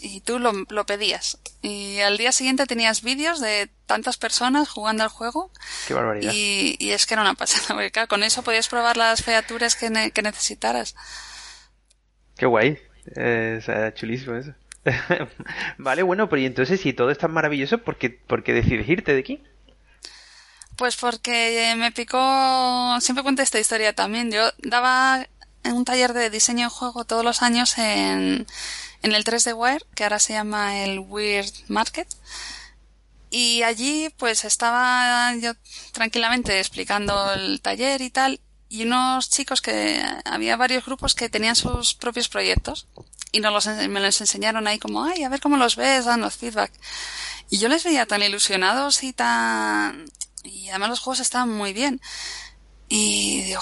y tú lo, lo pedías. Y al día siguiente tenías vídeos de tantas personas jugando al juego. Qué barbaridad. Y, y es que era una pasada, <laughs> porque claro, con eso podías probar las featuras que, que necesitaras. Qué guay. Eh, o chulísimo eso. <laughs> vale, bueno, pero y entonces si todo es tan maravilloso, ¿por qué, por qué decides irte de aquí? Pues porque me picó, siempre cuento esta historia también. Yo daba un taller de diseño de juego todos los años en, en el 3D Wire, que ahora se llama el Weird Market. Y allí pues estaba yo tranquilamente explicando el taller y tal, y unos chicos que había varios grupos que tenían sus propios proyectos y nos los, me los enseñaron ahí como, ay, a ver cómo los ves, danos feedback. Y yo les veía tan ilusionados y tan... Y además los juegos estaban muy bien. Y digo,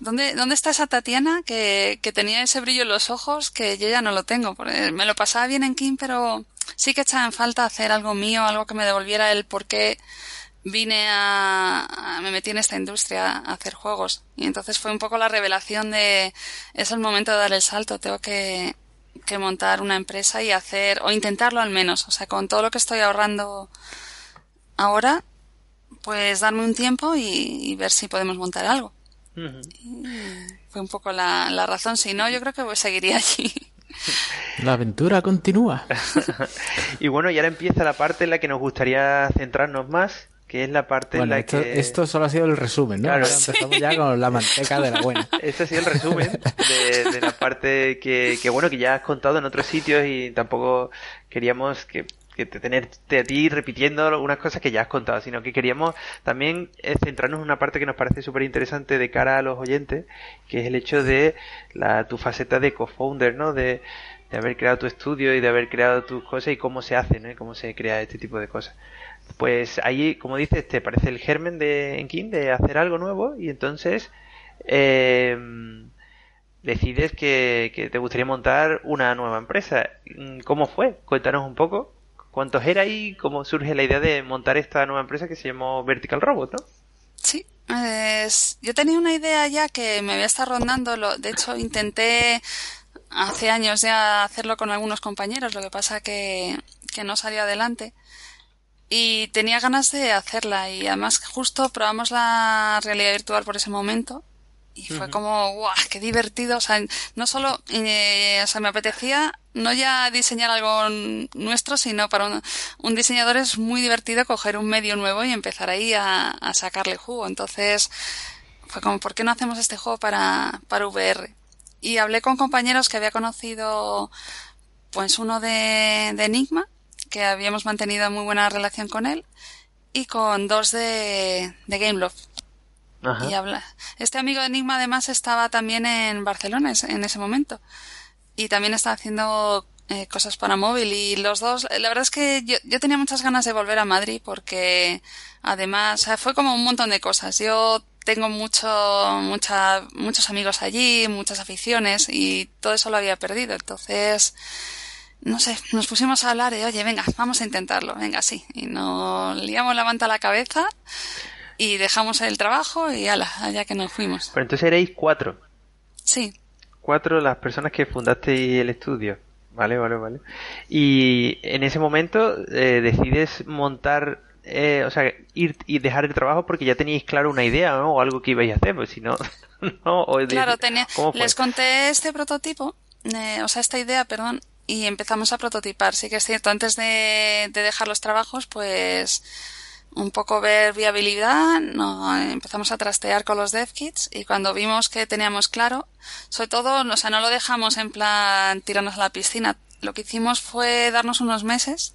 ¿dónde, ¿dónde está esa Tatiana que, que tenía ese brillo en los ojos que yo ya no lo tengo? Me lo pasaba bien en King, pero sí que echaba en falta hacer algo mío, algo que me devolviera el por qué vine a, me metí en esta industria a hacer juegos. Y entonces fue un poco la revelación de, es el momento de dar el salto, tengo que, que montar una empresa y hacer, o intentarlo al menos. O sea, con todo lo que estoy ahorrando ahora, pues darme un tiempo y, ver si podemos montar algo. fue un poco la, la, razón. Si no, yo creo que pues seguiría allí. La aventura continúa. <laughs> y bueno, y ahora empieza la parte en la que nos gustaría centrarnos más, que es la parte en la esto, que... Esto solo ha sido el resumen, ¿no? Claro. empezamos ya con la manteca de la buena. <laughs> Este ha sido el resumen de, de la parte que, que, bueno, que ya has contado en otros sitios y tampoco queríamos que que tenerte a ti repitiendo unas cosas que ya has contado, sino que queríamos también eh, centrarnos en una parte que nos parece súper interesante de cara a los oyentes, que es el hecho de la, tu faceta de co-founder, ¿no? De, haber creado tu estudio y de haber creado tus cosas y cómo se hace, ¿no? Y cómo se crea este tipo de cosas. Pues ahí, como dices, te parece el germen de Enkin de hacer algo nuevo y entonces eh, decides que, te gustaría montar una nueva empresa. ¿Cómo fue? Cuéntanos un poco. ¿Cuántos era y cómo surge la idea de montar esta nueva empresa que se llamó Vertical Robot, no? Sí, pues, yo tenía una idea ya que me había estado rondando. De hecho, intenté hace años ya hacerlo con algunos compañeros, lo que pasa que, que no salió adelante. Y tenía ganas de hacerla y además justo probamos la realidad virtual por ese momento y fue como, guau, qué divertido. O sea, no solo, eh, o sea, me apetecía no ya diseñar algo nuestro, sino para un, un, diseñador es muy divertido coger un medio nuevo y empezar ahí a, a, sacarle jugo. Entonces, fue como, ¿por qué no hacemos este juego para, para VR? Y hablé con compañeros que había conocido, pues uno de, de Enigma, que habíamos mantenido muy buena relación con él, y con dos de, de Gameloft Y habla. Este amigo de Enigma además estaba también en Barcelona en ese momento. Y también estaba haciendo eh, cosas para móvil. Y los dos, la verdad es que yo, yo tenía muchas ganas de volver a Madrid porque además, fue como un montón de cosas. Yo tengo mucho, mucha, muchos amigos allí, muchas aficiones y todo eso lo había perdido. Entonces, no sé, nos pusimos a hablar y oye, venga, vamos a intentarlo, venga, sí. Y nos liamos la manta a la cabeza y dejamos el trabajo y ala, allá que nos fuimos. Pero entonces erais cuatro. Sí. Cuatro las personas que fundasteis el estudio. Vale, vale, vale. Y en ese momento eh, decides montar, eh, o sea, ir y dejar el trabajo porque ya teníais claro una idea ¿no? o algo que ibais a hacer, pues si no, <laughs> no o Claro, tenía, les conté este prototipo, eh, o sea, esta idea, perdón, y empezamos a prototipar. Sí que es cierto, antes de, de dejar los trabajos, pues un poco ver viabilidad, no, empezamos a trastear con los dev kits y cuando vimos que teníamos claro, sobre todo, o sea, no lo dejamos en plan tirarnos a la piscina. Lo que hicimos fue darnos unos meses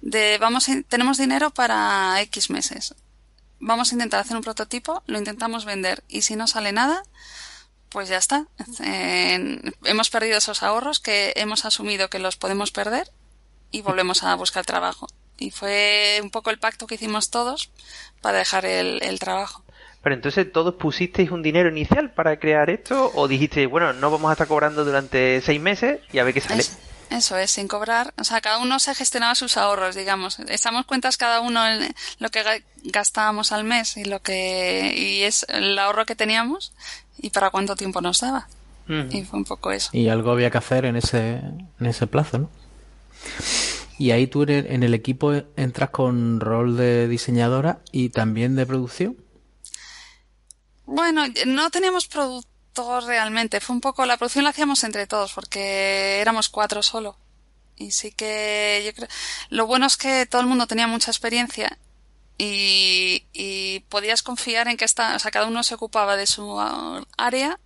de vamos, tenemos dinero para X meses. Vamos a intentar hacer un prototipo, lo intentamos vender y si no sale nada, pues ya está. Hemos perdido esos ahorros que hemos asumido que los podemos perder y volvemos a buscar trabajo. Y fue un poco el pacto que hicimos todos para dejar el, el trabajo. Pero entonces todos pusisteis un dinero inicial para crear esto o dijiste, bueno, no vamos a estar cobrando durante seis meses y a ver qué sale. Es, eso es, sin cobrar. O sea, cada uno se gestionaba sus ahorros, digamos. Estamos cuentas cada uno en lo que gastábamos al mes y lo que y es el ahorro que teníamos y para cuánto tiempo nos daba. Uh -huh. Y fue un poco eso. Y algo había que hacer en ese en ese plazo, ¿no? Y ahí tú en el equipo entras con rol de diseñadora y también de producción. Bueno, no teníamos productor realmente. Fue un poco, la producción la hacíamos entre todos porque éramos cuatro solo. Y sí que yo creo, lo bueno es que todo el mundo tenía mucha experiencia y, podías confiar en que está, o sea, cada uno se ocupaba de su área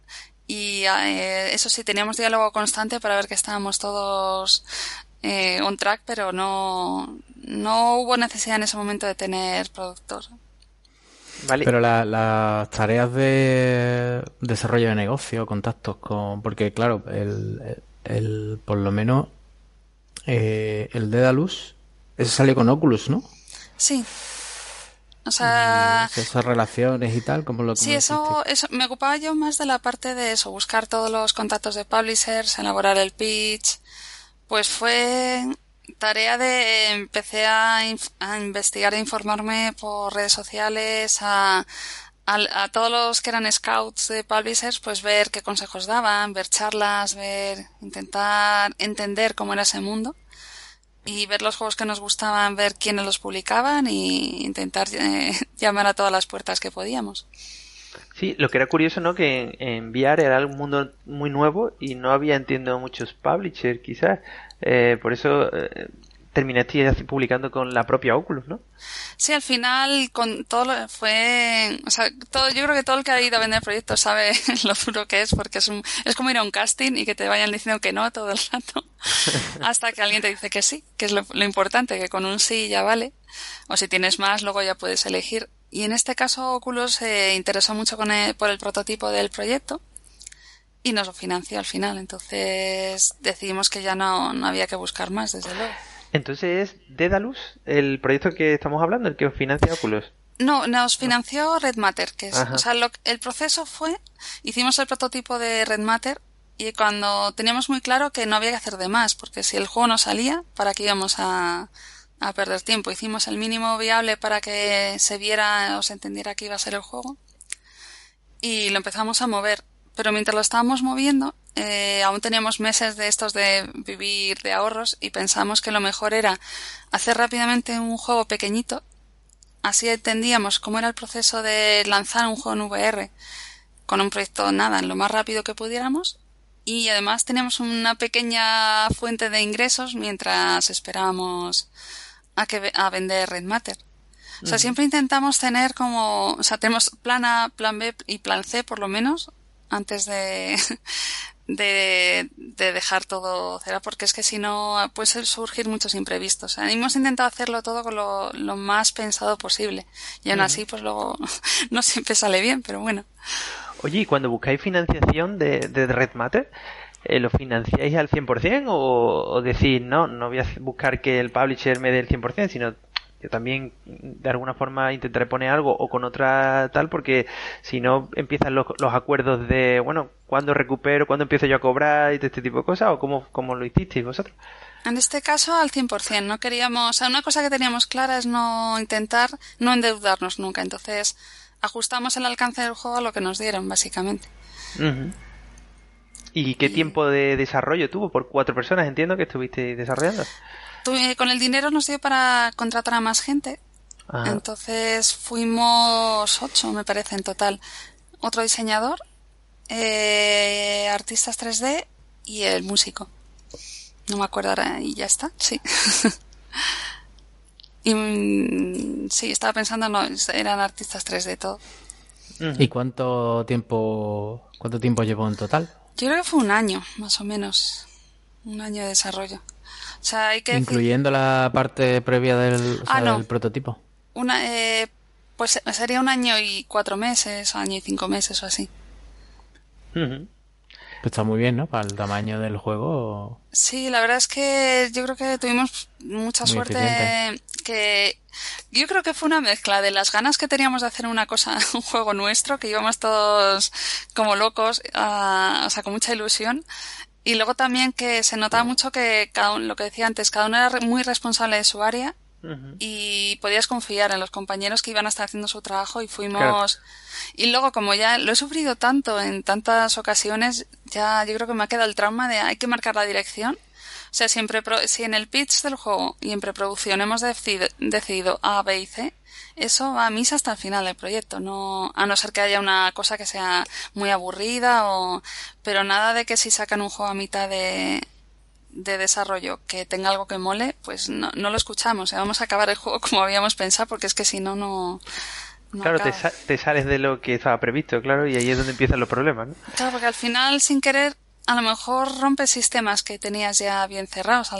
y eh, eso sí, teníamos diálogo constante para ver que estábamos todos eh, on track, pero no, no hubo necesidad en ese momento de tener productor. Vale. Pero las la tareas de desarrollo de negocio, contactos con. Porque, claro, el, el por lo menos eh, el Dedalus, ese salió con Oculus, ¿no? Sí. O sea, esas relaciones y tal, como lo Sí, eso, eso, me ocupaba yo más de la parte de eso, buscar todos los contactos de publishers, elaborar el pitch, pues fue tarea de empecé a, investigar e informarme por redes sociales a, todos los que eran scouts de publishers, pues ver qué consejos daban, ver charlas, ver, intentar entender cómo era ese mundo y ver los juegos que nos gustaban, ver quiénes los publicaban y intentar eh, <laughs> llamar a todas las puertas que podíamos. Sí, lo que era curioso, ¿no? Que en, VR era un mundo muy nuevo y no había, entiendo, muchos publishers, quizás. Eh, por eso eh, terminaste publicando con la propia Oculus, ¿no? Sí, al final con todo lo, fue, o sea, todo, yo creo que todo el que ha ido a vender proyectos sabe <laughs> lo duro que es porque es un, es como ir a un casting y que te vayan diciendo que no todo el rato <laughs> hasta que alguien te dice que sí, que es lo, importante, que con un sí ya vale. O si tienes más, luego ya puedes elegir. Y en este caso Oculus se interesó mucho con por el prototipo del proyecto y nos lo financió al final. Entonces decidimos que ya no, no había que buscar más, desde luego. Entonces es Dedalus el proyecto que estamos hablando, el que financia Oculus. No, nos financió Red Matter, que es, o sea, el proceso fue, hicimos el prototipo de Red Matter y cuando teníamos muy claro que no había que hacer de más, porque si el juego no salía, ¿para qué íbamos a, a perder tiempo? Hicimos el mínimo viable para que se viera o se entendiera que iba a ser el juego y lo empezamos a mover. Pero mientras lo estábamos moviendo, eh, aún teníamos meses de estos de vivir de ahorros y pensamos que lo mejor era hacer rápidamente un juego pequeñito. Así entendíamos cómo era el proceso de lanzar un juego en VR con un proyecto nada, lo más rápido que pudiéramos. Y además teníamos una pequeña fuente de ingresos mientras esperábamos a, que, a vender Red Matter. O sea, siempre intentamos tener como, o sea, tenemos plan A, plan B y plan C por lo menos antes de, <laughs> de, de dejar todo cero, porque es que si no puede surgir muchos imprevistos. hemos intentado hacerlo todo con lo, lo más pensado posible. Y aún así, pues luego <laughs> no siempre sale bien, pero bueno. Oye, ¿y cuando buscáis financiación de, de Red Matter, eh, ¿lo financiáis al 100% o, o decís, no, no voy a buscar que el publisher me dé el 100%, sino yo también de alguna forma intentaré poner algo o con otra tal porque si no empiezan los, los acuerdos de bueno cuándo recupero cuándo empiezo yo a cobrar y este tipo de cosas o cómo, cómo lo hicisteis vosotros. En este caso al 100%, no queríamos, o sea, una cosa que teníamos clara es no intentar no endeudarnos nunca, entonces ajustamos el alcance del juego a lo que nos dieron, básicamente. ¿Y qué tiempo de desarrollo tuvo? Por cuatro personas, entiendo que estuviste desarrollando con el dinero nos dio para contratar a más gente. Entonces fuimos ocho, me parece, en total. Otro diseñador, eh, artistas 3D y el músico. No me acuerdo ahora y ya está, sí. <laughs> y mm, sí, estaba pensando, no, eran artistas 3D todo. ¿Y cuánto tiempo, cuánto tiempo llevó en total? Yo creo que fue un año, más o menos. Un año de desarrollo. Incluyendo la parte previa del, ah, prototipo. Una, eh, pues sería un año y cuatro meses, año y cinco meses o así. Está muy bien, ¿no? Para el tamaño del juego. Sí, la verdad es que yo creo que tuvimos mucha suerte que yo creo que fue una mezcla de las ganas que teníamos de hacer una cosa, <laughs> un juego nuestro, que íbamos todos como locos, o sea, con mucha ilusión, y luego también que se notaba mucho que cada uno, lo que decía antes, cada uno era muy responsable de su área y podías confiar en los compañeros que iban a estar haciendo su trabajo y fuimos... Y luego como ya lo he sufrido tanto en tantas ocasiones, ya yo creo que me ha quedado el trauma de hay que marcar la dirección. O sea, siempre si en el pitch del juego y en preproducción hemos decidido, decidido A, B y C, eso va a misa hasta el final del proyecto, no, a no ser que haya una cosa que sea muy aburrida o, pero nada de que si sacan un juego a mitad de, de desarrollo que tenga algo que mole, pues no, no lo escuchamos. vamos a acabar el juego <laughs> como habíamos pensado, porque es que si no, no. claro, te, te, sales de lo que estaba previsto, claro, y ahí es donde empiezan los problemas, ¿no? Claro, porque al final, sin querer, a lo mejor rompe sistemas que tenías ya bien cerrados.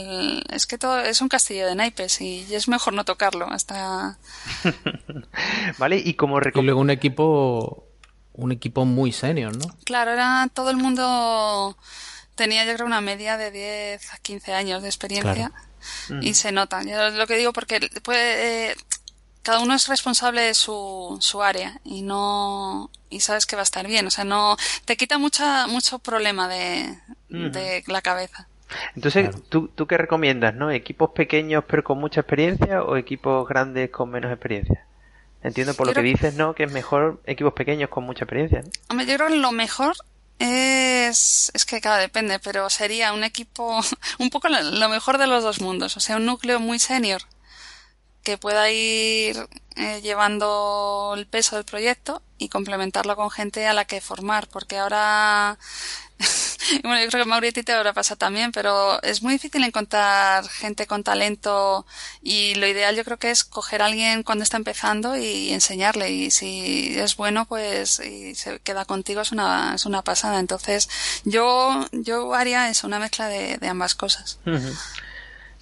Es que todo es un castillo de naipes y es mejor no tocarlo hasta. <laughs> vale, y como Y luego un equipo. Un equipo muy senior, ¿no? Claro, era todo el mundo. Tenía yo creo una media de 10 a 15 años de experiencia. Y se nota. Yo lo que digo porque puede, eh, cada uno es responsable de su, su área y no y sabes que va a estar bien. O sea no te quita mucha mucho problema de, de la cabeza. Entonces ¿tú, tú qué recomiendas no equipos pequeños pero con mucha experiencia o equipos grandes con menos experiencia entiendo por lo que dices no que es mejor equipos pequeños con mucha experiencia ¿no? hombre yo creo que lo mejor es, es que cada depende, pero sería un equipo, <laughs> un poco lo mejor de los dos mundos, o sea, un núcleo muy senior que pueda ir eh, llevando el peso del proyecto y complementarlo con gente a la que formar, porque ahora <laughs> bueno, yo creo que Mauri te habrá pasado también, pero es muy difícil encontrar gente con talento y lo ideal yo creo que es coger a alguien cuando está empezando y enseñarle y si es bueno pues y se queda contigo es una, es una pasada. Entonces yo, yo haría eso, una mezcla de, ambas cosas.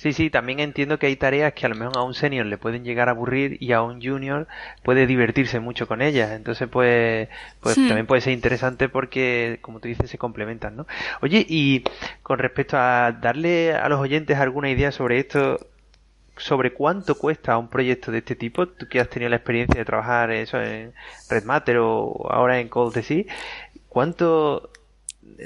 Sí, sí, también entiendo que hay tareas que a lo mejor a un senior le pueden llegar a aburrir y a un junior puede divertirse mucho con ellas. Entonces, pues, pues también puede ser interesante porque, como tú dices, se complementan, ¿no? Oye, y con respecto a darle a los oyentes alguna idea sobre esto, sobre cuánto cuesta un proyecto de este tipo, tú que has tenido la experiencia de trabajar eso en Red Matter o ahora en Cold Sea, ¿cuánto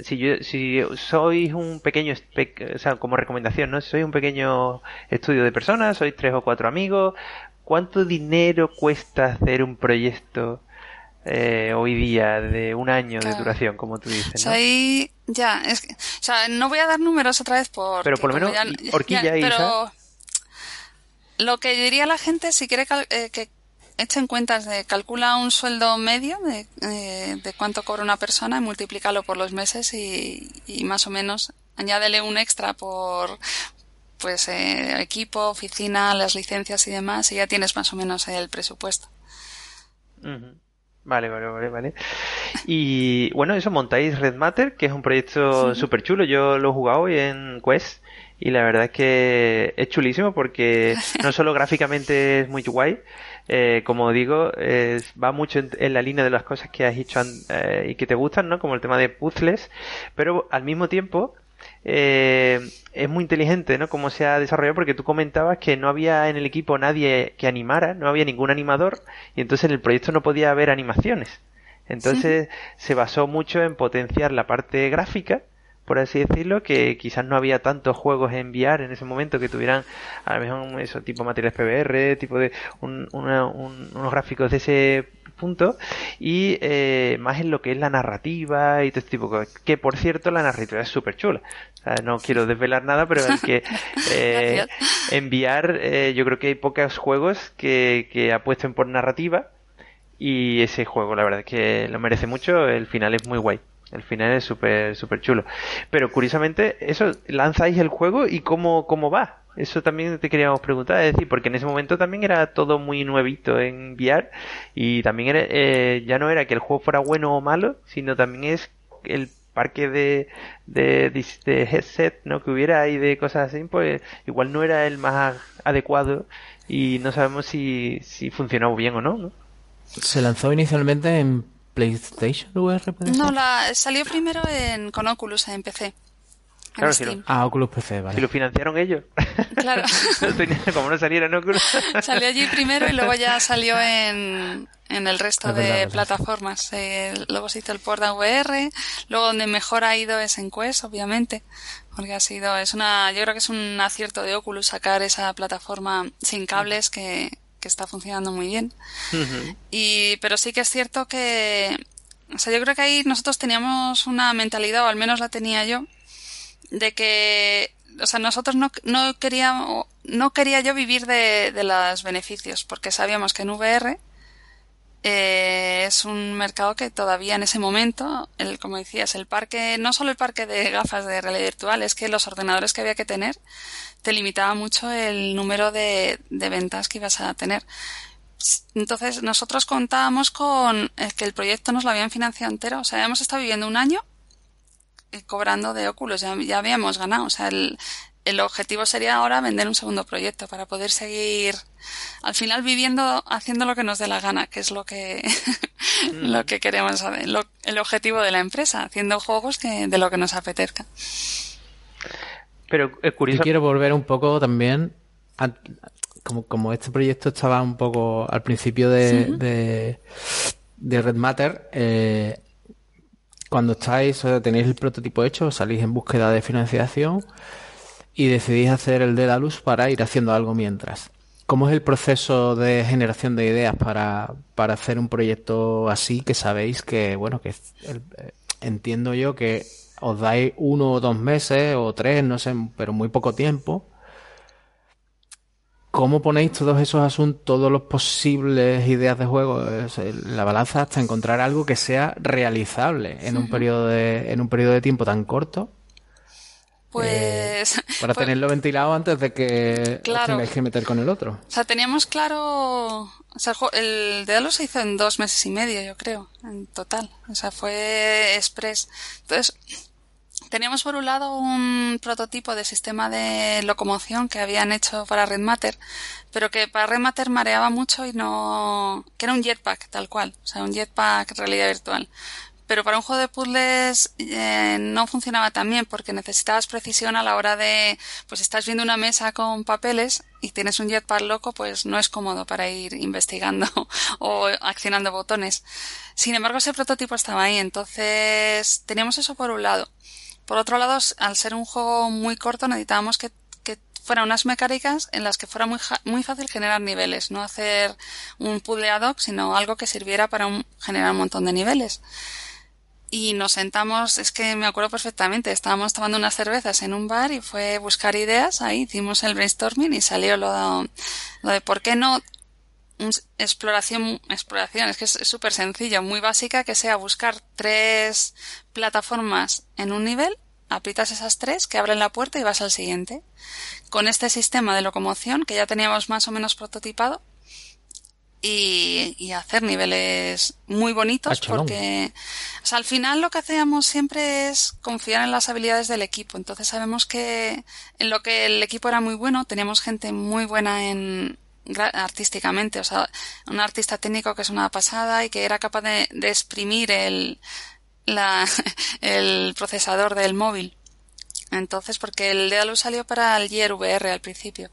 si yo si sois un pequeño o sea como recomendación no si sois un pequeño estudio de personas sois tres o cuatro amigos cuánto dinero cuesta hacer un proyecto eh, hoy día de un año de duración como tú dices ¿no? ya es que, o sea no voy a dar números otra vez por pero por lo menos horquilla y pero lo que diría la gente si quiere eh, que en cuentas de calcula un sueldo medio de, eh, de, cuánto cobra una persona y multiplícalo por los meses y, y más o menos añádele un extra por pues eh, equipo, oficina, las licencias y demás y ya tienes más o menos el presupuesto. Vale, vale, vale, vale. Y bueno, eso montáis Red Matter, que es un proyecto súper chulo. Yo lo he jugado hoy en Quest y la verdad es que es chulísimo porque <laughs> no solo gráficamente es muy guay, eh, como digo, va mucho en, la línea de las cosas que has hecho eh, y que te gustan, ¿no? Como el tema de puzzles, pero al mismo tiempo eh, es muy inteligente, ¿no? Cómo se ha desarrollado, porque tú comentabas que no había en el equipo nadie que animara, no había ningún animador, y entonces en el proyecto no podía haber animaciones. Entonces se basó mucho en potenciar la parte gráfica, por así decirlo, que quizás no había tantos juegos en enviar en ese momento que tuvieran a lo mejor eso tipo materiales PBR, tipo de unos gráficos de ese punto y eh, más en lo que es la narrativa y todo este tipo de cosas. Que por cierto, la narrativa es súper chula. no quiero desvelar nada, pero es que <laughs> eh, enviar, eh, yo creo que hay pocos juegos que, que apuesten por narrativa y ese juego, la verdad es que lo merece mucho. El final es muy guay. El final es súper súper chulo. Pero curiosamente, eso, lanzáis el juego y cómo, cómo va. Eso también te queríamos preguntar, es decir, porque en ese momento también era todo muy nuevito en VR y también era, eh, ya no era que el juego fuera bueno o malo, sino también es el parque de, de, de, headset ¿no? que hubiera ahí de cosas así, pues igual no era el más adecuado y no sabemos si, si funcionó bien o no, ¿no? Se lanzó inicialmente en PlayStation VR? No, la, salió primero en, con Oculus en PC. Claro, si lo, ah, Oculus PC, vale. Si lo financiaron ellos. <laughs> Claro. <laughs> Como no saliera en Oculus. <laughs> salió allí primero y luego ya salió en, en el resto de plataformas. Eh, luego se hizo el port a VR. Luego donde mejor ha ido es en Quest, obviamente. Porque ha sido, es una, yo creo que es un acierto de Oculus sacar esa plataforma sin cables que, que está funcionando muy bien. y, pero sí que es cierto que, o sea, yo creo que ahí nosotros teníamos una mentalidad, o al menos la tenía yo, de que, o sea, nosotros no, no queríamos, no quería yo vivir de, de los beneficios, porque sabíamos que en VR eh, es un mercado que todavía en ese momento, el, como decías, el parque, no solo el parque de gafas de realidad virtual, es que los ordenadores que había que tener te limitaba mucho el número de, de ventas que ibas a tener. Entonces, nosotros contábamos con que el proyecto nos lo habían financiado entero. O sea, habíamos estado viviendo un año eh, cobrando de óculos, ya, ya habíamos ganado. O sea, el, el objetivo sería ahora vender un segundo proyecto para poder seguir al final viviendo haciendo lo que nos dé la gana que es lo que <laughs> lo que queremos saber el objetivo de la empresa haciendo juegos que de lo que nos apetezca pero es curioso. quiero volver un poco también. como, como este proyecto estaba un poco al principio de, de, Red Matter, eh, cuando estáis, tenéis el prototipo hecho, salís en búsqueda de financiación y decidís hacer el de la luz para ir haciendo algo mientras. ¿Cómo es el proceso de generación de ideas para, para hacer un proyecto así que sabéis que, bueno, que eh, entiendo yo que os dais uno o dos meses o tres, no sé, pero muy poco tiempo. ¿cómo ponéis todos esos asuntos, todos los posibles ideas de juego, la balanza hasta encontrar algo que sea realizable en un periodo de, en un periodo de tiempo tan corto? Pues. Eh, para pues tenerlo ventilado antes de que os tengáis que meter con el otro. O sea, teníamos claro. O sea, el de se hizo en dos meses y medio, yo creo, en total. O sea, fue express. Entonces, teníamos por un lado un prototipo de sistema de locomoción que habían hecho para Red Matter, pero que para Red Matter mareaba mucho y no. que era un jetpack, tal cual. O sea, un jetpack realidad virtual pero para un juego de puzzles eh, no funcionaba tan bien porque necesitabas precisión a la hora de, pues estás viendo una mesa con papeles y tienes un jetpack loco, pues no es cómodo para ir investigando <laughs> o accionando botones. Sin embargo, ese prototipo estaba ahí, entonces teníamos eso por un lado. Por otro lado, al ser un juego muy corto, necesitábamos que que fueran unas mecánicas en las que fuera muy, muy fácil generar niveles, no hacer un puzzle ad hoc, sino algo que sirviera para generar un montón de niveles. Y nos sentamos, es que me acuerdo perfectamente, estábamos tomando unas cervezas en un bar y fue buscar ideas, ahí hicimos el brainstorming y salió lo, lo de por qué no exploración, exploración, es que es súper sencillo, muy básica, que sea buscar tres plataformas en un nivel, aprietas esas tres, que abren la puerta y vas al siguiente. Con este sistema de locomoción, que ya teníamos más o menos prototipado, y, hacer niveles muy bonitos porque o sea, al final lo que hacíamos siempre es confiar en las habilidades del equipo. Entonces sabemos que en lo que el equipo era muy bueno, teníamos gente muy buena en artísticamente, o sea, un artista técnico que es una pasada y que era capaz de, de exprimir el, la, <laughs> el procesador del móvil. Entonces, porque el Dealus salió para el Gear VR al principio.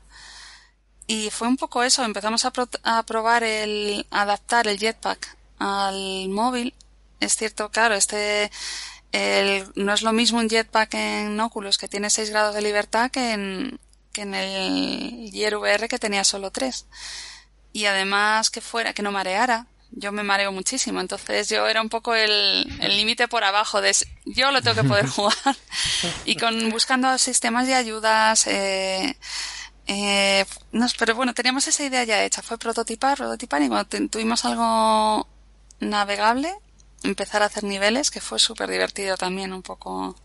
Y fue un poco eso, empezamos a, a probar el adaptar el jetpack al móvil. Es cierto, claro, este el, no es lo mismo un jetpack en Oculus que tiene 6 grados de libertad que en, que en el Gear VR que tenía solo 3. Y además que fuera, que no mareara. Yo me mareo muchísimo, entonces yo era un poco el límite por abajo de yo lo tengo que poder <laughs> jugar. y con buscando sistemas de ayudas, eh, eh, no, pero bueno, teníamos esa idea ya hecha. Fue prototipar, prototipar y cuando tuvimos algo navegable, empezar a hacer niveles, que fue súper divertido también un poco.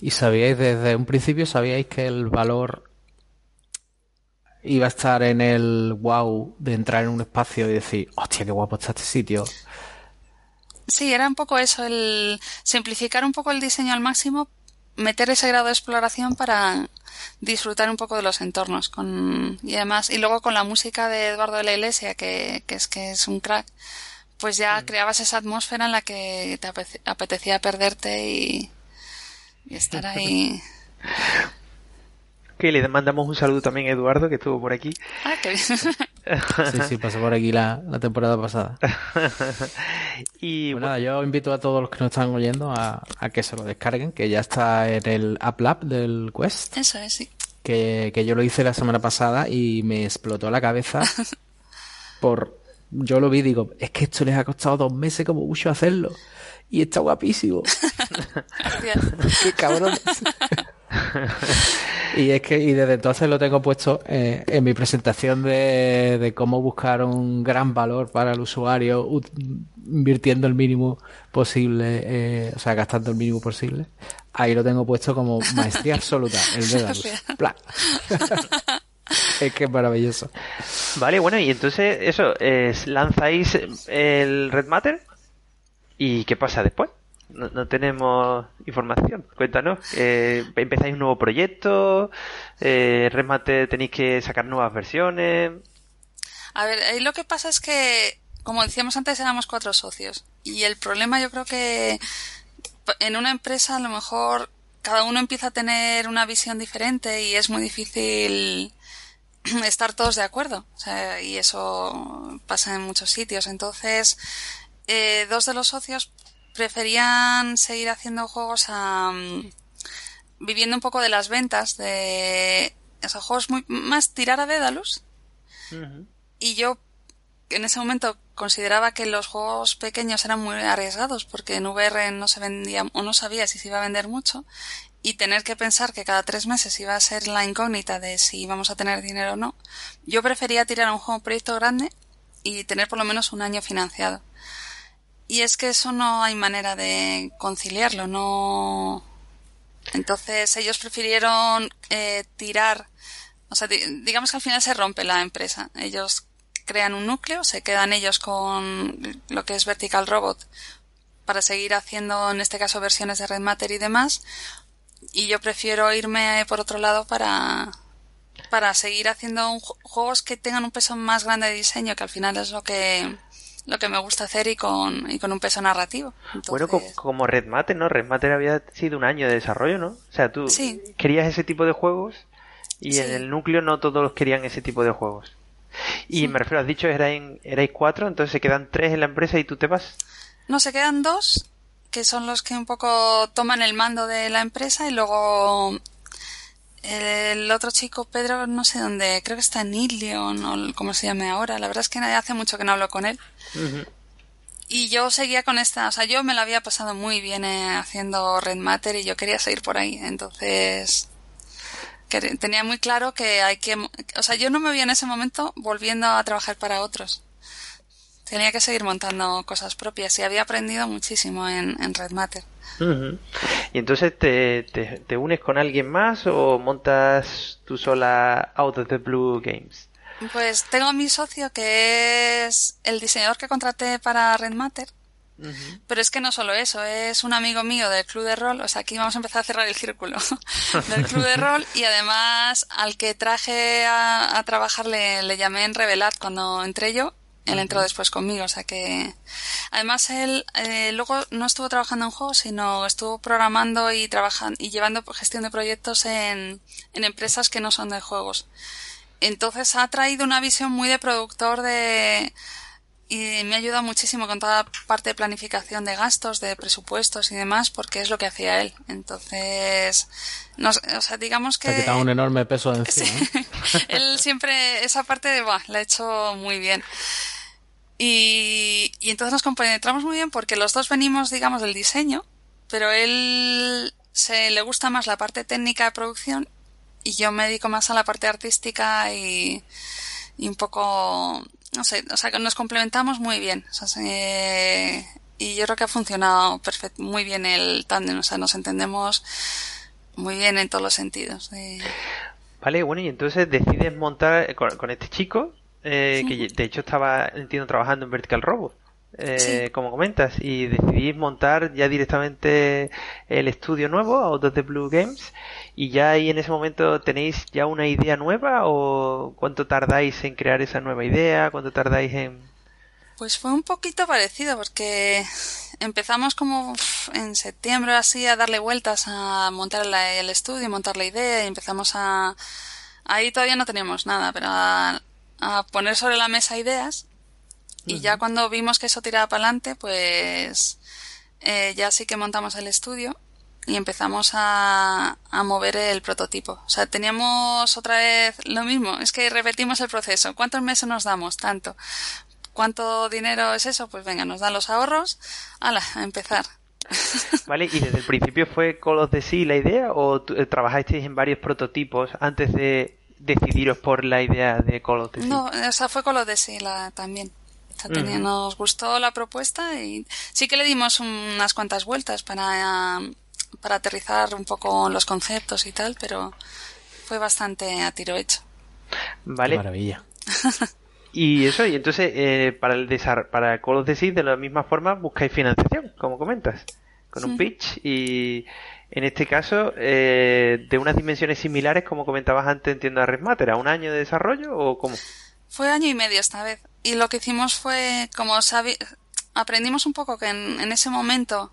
¿Y sabíais desde un principio, sabíais que el valor iba a estar en el wow de entrar en un espacio y decir, hostia, qué guapo está este sitio? Sí, era un poco eso, el simplificar un poco el diseño al máximo, meter ese grado de exploración para disfrutar un poco de los entornos con y además y luego con la música de Eduardo de la Iglesia que, que es que es un crack pues ya creabas esa atmósfera en la que te apetecía perderte y, y estar <laughs> ahí que le mandamos un saludo también a Eduardo, que estuvo por aquí. Ah, qué bien. sí, sí, pasó por aquí la, temporada pasada. <laughs> y pues nada, yo invito a todos los que nos están oyendo a, que se lo descarguen, que ya está en el App Lab del Quest. Eso es, sí. Que, que yo lo hice la semana pasada y me explotó la cabeza <laughs> por... Yo lo vi y digo, es que esto les ha costado dos meses como mucho hacerlo. Y está guapísimo. <laughs> Qué cabrón. <laughs> y es que y desde entonces lo tengo puesto eh, en mi presentación de, de, cómo buscar un gran valor para el usuario invirtiendo el mínimo posible, eh, o sea, gastando el mínimo posible. Ahí lo tengo puesto como maestría absoluta, el de <laughs> <laughs> es que es maravilloso. Vale, bueno, y entonces eso, es, lanzáis el Red Matter y ¿qué pasa después? No, tenemos información. Cuéntanos. Eh, ¿Empezáis un nuevo proyecto? Eh, ¿Remate tenéis que sacar nuevas versiones? A ver, lo que pasa es que, como decíamos antes, éramos cuatro socios. Y el problema yo creo que en una empresa a lo mejor cada uno empieza a tener una visión diferente y es muy difícil <clears throat> estar todos de acuerdo. y eso pasa en muchos sitios. Entonces, eh, dos de los socios preferían seguir haciendo juegos a, viviendo un poco de las ventas de esos juegos muy más tirar a Dedalus. Y yo en ese momento consideraba que los juegos pequeños eran muy arriesgados porque en VR no se vendía o no sabía si se iba a vender mucho. Y tener que pensar que cada tres meses iba a ser la incógnita de si íbamos a tener dinero o no, yo prefería tirar un juego proyecto grande y tener por lo menos un año financiado. Y es que eso no hay manera de conciliarlo, no. Entonces ellos prefirieron eh, tirar, o sea, digamos que al final se rompe la empresa. Ellos crean un núcleo, se quedan ellos con lo que es Vertical Robot para seguir haciendo, en este caso, versiones de Red Matter y demás. Y yo prefiero irme por otro lado para, para seguir haciendo juegos que tengan un peso más grande de diseño, que al final es lo que, lo que me gusta hacer y con, y con un peso narrativo. Bueno, como Red Matter, ¿no? Red Matter había sido un año de desarrollo, ¿no? O sea, tú querías ese tipo de juegos y en el núcleo no todos querían ese tipo de juegos. Y me refiero, has dicho erais, erais cuatro, entonces se quedan tres en la empresa y tú te vas. No, se quedan dos, que son los que un poco toman el mando de la empresa y luego el otro chico, Pedro, no sé dónde, creo que está en Ilion o como se llame ahora. La verdad es que hace mucho que no hablo con él. Y yo seguía con esta, o sea, yo me la había pasado muy bien eh, haciendo Red Matter y yo quería seguir por ahí. Entonces, tenía muy claro que hay que, o sea, yo no me veía en ese momento volviendo a trabajar para otros. Tenía que seguir montando cosas propias y había aprendido muchísimo en, Red Matter. ¿Y entonces te, te, unes con alguien más o montas tú sola Out of the Blue Games? Pues tengo a mi socio que es el diseñador que contraté para Red Matter pero es que no solo eso, es un amigo mío del club de rol, o sea, aquí vamos a empezar a cerrar el círculo <laughs> del club de rol y además al que traje a, trabajar le, llamé en Revelat cuando entré yo, él entró después conmigo, o sea que además él eh, luego no estuvo trabajando en juegos, sino estuvo programando y trabajando y llevando gestión de proyectos en, en empresas que no son de juegos. Entonces ha traído una visión muy de productor de y me ha ayudado muchísimo con toda la parte de planificación de gastos, de presupuestos y demás, porque es lo que hacía él. Entonces, no, o sea, digamos que... ha quitado un enorme peso de encima. <laughs> él siempre, esa parte, de, la ha hecho muy bien. Y, y entonces nos compenetramos muy bien porque los dos venimos, digamos, del diseño, pero él se le gusta más la parte técnica de producción y yo me dedico más a la parte artística y, y un poco no sé, o sea, que nos complementamos muy bien. O sea, y yo creo que ha funcionado perfecto, muy bien el tándem, o sea, nos entendemos muy bien en todos los sentidos. Vale, bueno, y entonces decides montar con, este chico, eh, que de hecho estaba, entiendo, trabajando en Vertical Robot. Eh, como comentas, y decidís montar ya directamente el estudio nuevo, Out of the Blue Games, y ya ahí en ese momento tenéis ya una idea nueva o cuánto tardáis en crear esa nueva idea, cuánto tardáis en... Pues fue un poquito parecido porque empezamos como en septiembre así a darle vueltas a montar el estudio, montar la idea y empezamos a... Ahí todavía no teníamos nada, pero a, poner sobre la mesa ideas y ya cuando vimos que eso tiraba para adelante, pues eh, ya sí que montamos el estudio y empezamos a, a mover el prototipo. O sea, teníamos otra vez lo mismo, es que repetimos el proceso. ¿Cuántos meses nos damos? Tanto. ¿Cuánto dinero es eso? Pues venga, nos dan los ahorros. ¡Hala! A empezar. <laughs> Vale, ¿y desde el principio fue Call of the Sea la idea o eh, trabajasteis en varios prototipos antes de decidiros por la idea de Call of Sea? No, o sea, fue Call of Sea la, también. Nos gustó la propuesta y sí que le dimos unas cuantas vueltas para para aterrizar un poco los conceptos y tal, pero fue bastante a tiro hecho. Vale. maravilla. <laughs> y eso, y entonces eh, para el para Call of Sea, de la misma forma buscáis financiación, como comentas, con un pitch y en este caso eh, de unas dimensiones similares, como comentabas antes, entiendo a Red Matter, ¿a un año de desarrollo o cómo? Fue año y medio esta vez. Y lo que hicimos fue, como aprendimos un poco que en ese momento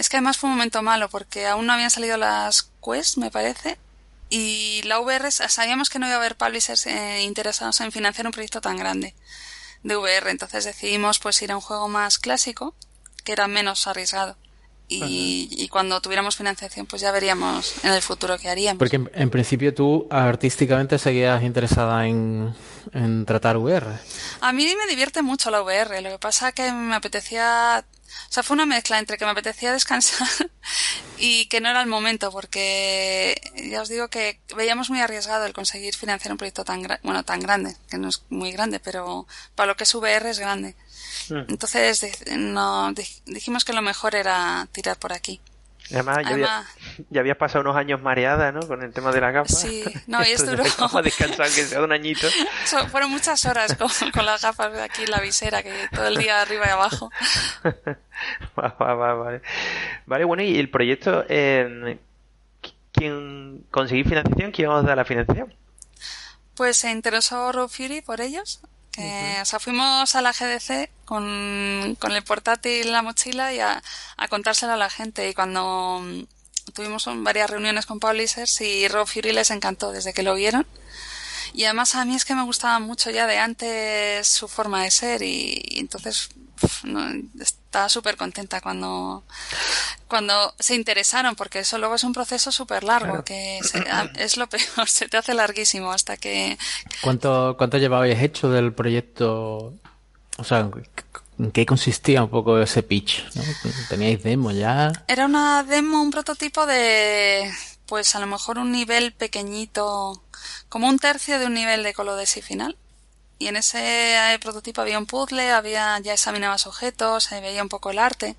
es que además fue un momento malo porque aún no habían salido las Quest, me parece, y la VR, sabíamos que no iba a haber publishers eh, interesados en financiar un proyecto tan grande de VR, entonces decidimos pues ir a un juego más clásico, que era menos arriesgado. Y, cuando tuviéramos financiación, pues ya veríamos en el futuro qué haríamos. Porque en, principio tú artísticamente seguías interesada en, en tratar VR. A mí me divierte mucho la VR. Lo que pasa es que me apetecía O sea, fue una mezcla entre que me apetecía <laughs> descansar y que no era el momento, porque ya os digo que veíamos muy arriesgado el conseguir financiar un proyecto tan, bueno, tan grande, que no es muy grande, pero para lo que es VR es grande. Mm. Entonces no, dijimos que lo mejor era tirar por aquí. Además, ya, había, pasado unos años mareada, ¿no? Con el tema de la gafas. Sí, no, y esto <laughs> duró... Vamos a descansar, que sea un añito. <laughs> fueron muchas horas con, las gafas de aquí en la visera, que todo el día arriba y abajo. <laughs> vale. vale, bueno, y el proyecto, eh, ¿quién conseguí financiación? ¿Quién os da la financiación? Pues se interesó Road Fury por ellos. Que, O sea, fuimos a la GDC con, el portátil y la mochila y a, a, contárselo a la gente. Y cuando mm, tuvimos varias reuniones con publishers y Rob Fury les encantó desde que lo vieron. Y además a mí es que me gustaba mucho ya de antes su forma de ser y entonces estaba súper contenta cuando, cuando se interesaron, porque eso luego es un proceso súper largo, que es lo peor, <laughs> se te hace larguísimo hasta que... ¿Cuánto, cuánto llevabais hecho del proyecto? O sea, ¿en qué consistía un poco ese pitch? ¿Teníais demo ya? Era una demo, un prototipo de, pues a lo mejor un nivel pequeñito, como un tercio de un nivel de Colodesi final y en ese eh, prototipo había un puzzle, había ya examinabas objetos, se veía un poco el arte.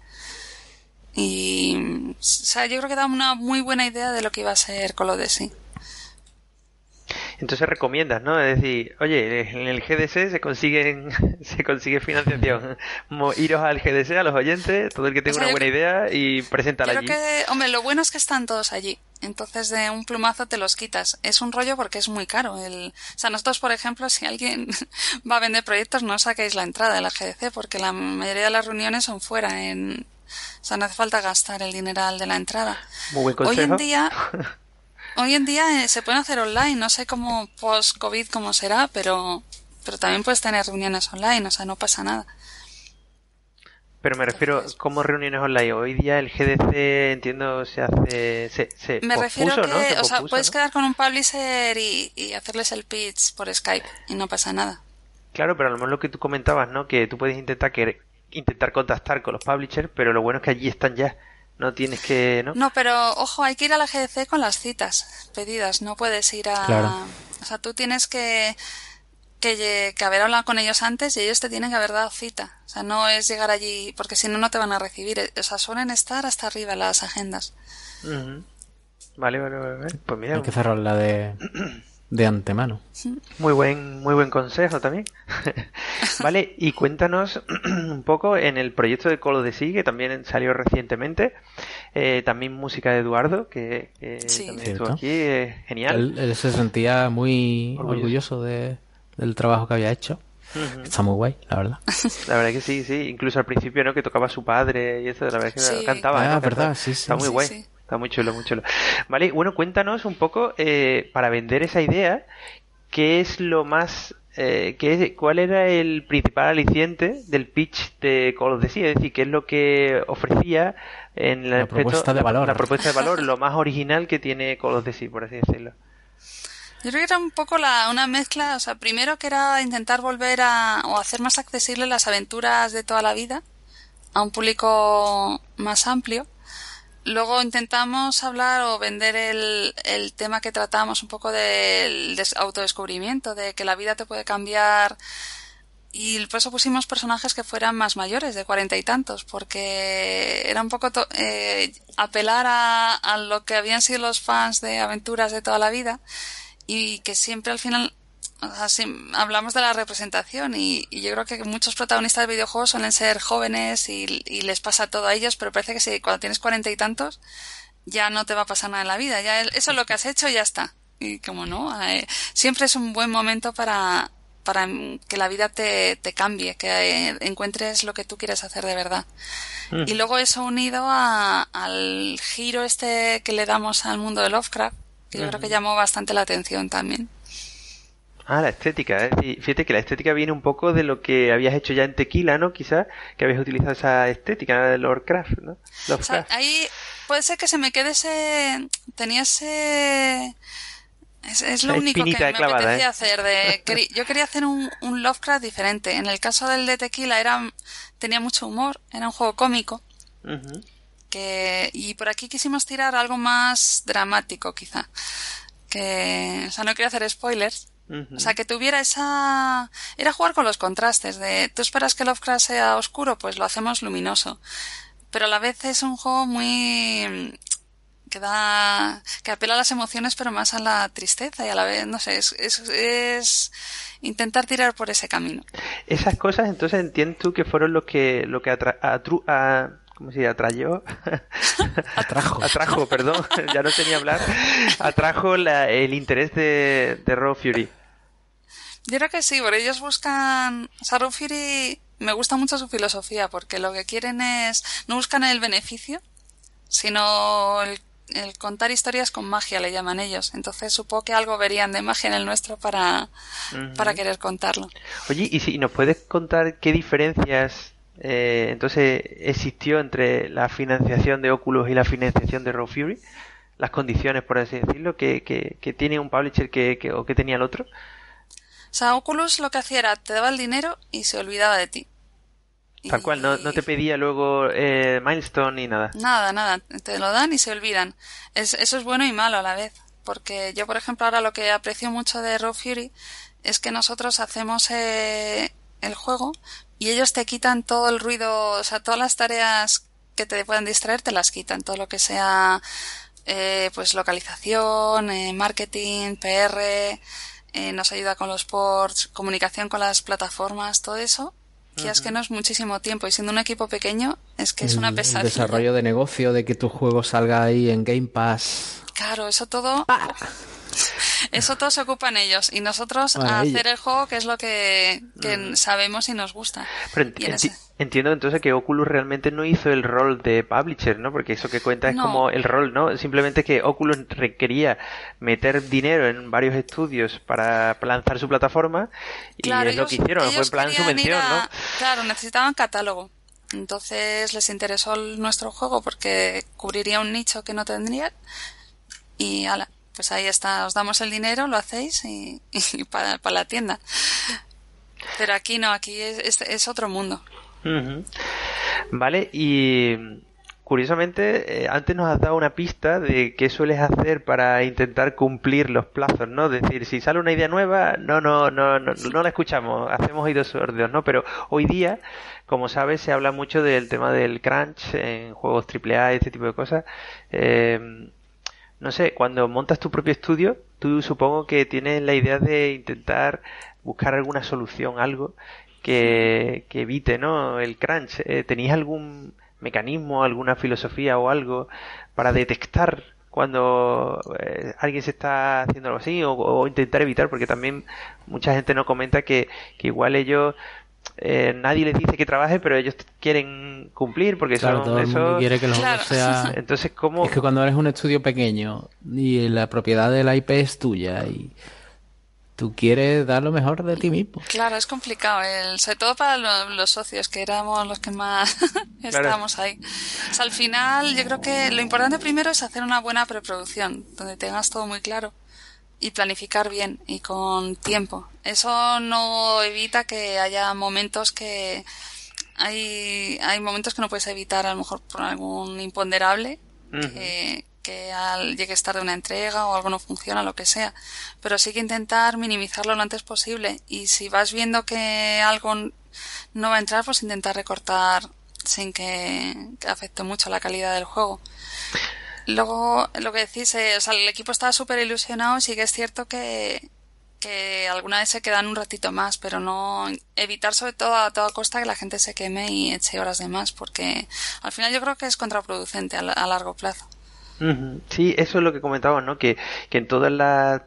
Y o sea, yo creo que da una muy buena idea de lo que iba a ser Colodesi. Entonces recomiendas, ¿no? Es decir, oye, en el GDC se consiguen, <laughs> se consigue financiación. Iros al GDC, a los oyentes, todo el que tenga una buena idea y preséntala allí. Creo que, hombre, lo bueno es que están todos allí. Entonces de un plumazo te los quitas. Es un rollo porque es muy caro. El... O sea, nosotros, por ejemplo, si alguien <laughs> va a vender proyectos, no saquéis la entrada de la GDC porque la mayoría de las reuniones son fuera. En... O sea, no hace falta gastar el dineral de la entrada. Muy buen consejo. Hoy en día <laughs> Hoy en día eh, se pueden hacer online, no sé cómo post-COVID cómo será, pero, pero también puedes tener reuniones online, o sea, no pasa nada. Pero me refiero, ¿cómo reuniones online? Hoy día el GDC, entiendo, se hace. Se, se me refiero que, o sea, puedes quedar con un publisher y, y, hacerles el pitch por Skype y no pasa nada. Claro, pero a lo mejor lo que tú comentabas, ¿no? Que tú puedes intentar que intentar contactar con los publishers, pero lo bueno es que allí están ya. No tienes que, ¿no? No, pero ojo, hay que ir a la GDC con las citas pedidas. No puedes ir a. Claro. O sea, tú tienes que, que, que haber hablado con ellos antes y ellos te tienen que haber dado cita. O sea, no es llegar allí, porque si no, no te van a recibir. O sea, suelen estar hasta arriba las agendas. Vale, vale, vale. Pues mira. Hay que cerrar la de. De antemano. Muy buen, muy buen consejo también. <laughs> vale, y cuéntanos <clears throat> un poco en el proyecto de Colo de Sí, que también salió recientemente, eh, también música de Eduardo, que, también estuvo aquí, genial. Él, se sentía muy orgulloso, de, del trabajo que había hecho. Está muy guay, la verdad. <laughs> La verdad que sí, sí. Incluso al principio, ¿no? Que tocaba su padre y eso, la verdad que cantaba. Ah, verdad, sí, sí. Está muy guay. Está muy chulo, muy chulo. Vale, bueno, cuéntanos un poco, eh, para vender esa idea, ¿qué es lo más eh, ¿qué, ¿cuál era el principal aliciente del pitch de Call of Duty? Es decir, ¿qué es lo que ofrecía en la, propuesta de valor? La, propuesta de valor, lo más original que tiene Call of Duty, por así decirlo. Yo creo que era un poco la, una mezcla, o sea, primero que era intentar volver a, o hacer más accesibles las aventuras de toda la vida a un público más amplio. Luego intentamos hablar o vender el, el tema que tratamos un poco del autodescubrimiento, de que la vida te puede cambiar. Y por eso pusimos personajes que fueran más mayores, de cuarenta y tantos, porque era un poco eh, apelar a, a lo que habían sido los fans de aventuras de toda la vida y que siempre al final hablamos de la representación y, yo creo que muchos protagonistas de videojuegos suelen ser jóvenes y, les pasa todo a ellos, pero parece que si cuando tienes cuarenta y tantos ya no te va a pasar nada en la vida, ya eso es lo que has hecho y ya está. Y como no, eh, siempre es un buen momento para, para que la vida te, te cambie, que eh, encuentres lo que tú quieres hacer de verdad. Mm. Y luego eso unido al giro este que le damos al mundo de Lovecraft, que yo creo que llamó bastante la atención también. Ah, la estética. ¿eh? Fíjate que la estética viene un poco de lo que habías hecho ya en Tequila, ¿no? Quizás que habías utilizado esa estética de Lovecraft, ¿no? ahí puede ser que se me quede ese... Tenía ese... Es, lo único que me apetecía ¿eh? hacer. De, yo quería hacer un, un, Lovecraft diferente. En el caso del de Tequila era, tenía mucho humor, era un juego cómico. que, y por aquí quisimos tirar algo más dramático, quizá. Que, o sea, no quiero hacer spoilers. O sea, que tuviera esa... Era jugar con los contrastes de... ¿Tú esperas que Lovecraft sea oscuro? Pues lo hacemos luminoso. Pero a la vez es un juego muy que da, que apela a las emociones pero más a la tristeza y a la vez, no sé, es, es, intentar tirar por ese camino. Esas cosas entonces entiendes tú que fueron lo que, lo que atra, atru, a, ¿cómo se dice? Atrayó. <laughs> Atrajo. Atrajo, perdón, <laughs> ya no tenía hablar. Atrajo la, el interés de, de Raw Fury. Yo creo que sí, porque ellos buscan, o sea, Raw Fury me gusta mucho su filosofía porque lo que quieren es, no buscan el beneficio, sino el el contar historias con magia le llaman ellos. Entonces supongo que algo verían de magia en el nuestro para, para querer contarlo. Oye, ¿y si nos puedes contar qué diferencias eh, entonces existió entre la financiación de Oculus y la financiación de Raw Fury? Las condiciones, por así decirlo, que, que, tiene un publisher que, que, o que tenía el otro. Sea, Oculus lo que hacía era te daba el dinero y se olvidaba de ti. Tal cual, no, no te pedía luego eh, milestone ni nada. Nada, nada, te lo dan y se olvidan. Es, eso es bueno y malo a la vez, porque yo, por ejemplo, ahora lo que aprecio mucho de Raw Fury es que nosotros hacemos eh, el juego y ellos te quitan todo el ruido, o sea, todas las tareas que te puedan distraer te las quitan, todo lo que sea eh, pues localización, eh, marketing, PR, eh, nos ayuda con los ports, comunicación con las plataformas, todo eso que es que no es muchísimo tiempo y siendo un equipo pequeño es que es una pesadilla. El desarrollo de negocio, de que tu juego salga ahí en Game Pass. Claro, eso todo... Ah. Eso todo se ocupan ellos y nosotros a hacer el juego que es lo que, mm. sabemos y nos gusta. Pero entiendo entonces que Oculus realmente no hizo el rol de publisher, ¿no? Porque eso que cuenta es como el rol, ¿no? Simplemente que Oculus requería meter dinero en varios estudios para lanzar su plataforma y es lo que hicieron, fue en plan subvención, ¿no? Claro, necesitaban catálogo. Entonces les interesó nuestro juego porque cubriría un nicho que no tendrían y ala, pues ahí está, os damos el dinero, lo hacéis y, <laughs> para, la tienda. Pero aquí no, aquí es, es, otro mundo. Vale, y curiosamente, eh, antes nos has dado una pista de qué sueles hacer para intentar cumplir los plazos, ¿no? Es decir, si sale una idea nueva, no, no, no, no, no la escuchamos, hacemos oídos sordos, ¿no? Pero hoy día, como sabes, se habla mucho del tema del crunch en juegos AAA este tipo de cosas. Eh, no sé, cuando montas tu propio estudio, tú supongo que tienes la idea de intentar buscar alguna solución, algo que, evite, ¿no? El crunch. Eh, ¿Tenéis algún mecanismo, alguna filosofía o algo para detectar cuando eh, alguien se está haciendo algo así o, intentar evitar porque también mucha gente nos comenta que, que igual ellos eh, nadie les dice que trabaje, pero ellos quieren cumplir porque son todo eso. quiere que sea. <laughs> Entonces, ¿cómo? Es que cuando eres un estudio pequeño y la propiedad de la IP es tuya y tú quieres dar lo mejor de ti mismo. Claro, es complicado, el, sobre todo para los, socios, que éramos los que más <laughs> estábamos ahí. al final, yo creo que lo importante primero es hacer una buena preproducción, donde tengas todo muy claro y planificar bien y con tiempo. Eso no evita que haya momentos que hay, hay momentos que no puedes evitar a lo mejor por algún imponderable que, que al, llegue tarde una entrega o algo no funciona, lo que sea. Pero sí que intentar minimizarlo lo antes posible y si vas viendo que algo no va a entrar, pues intentar recortar sin que, que afecte mucho la calidad del juego. Luego, lo que decís, eh, o sea, el equipo estaba súper ilusionado, sí que es cierto que, que alguna vez se quedan un ratito más, pero no evitar sobre todo a toda costa que la gente se queme y eche horas de más, porque al final yo creo que es contraproducente a, largo plazo. Sí, eso es lo que comentábamos, ¿no? Que, que en todas las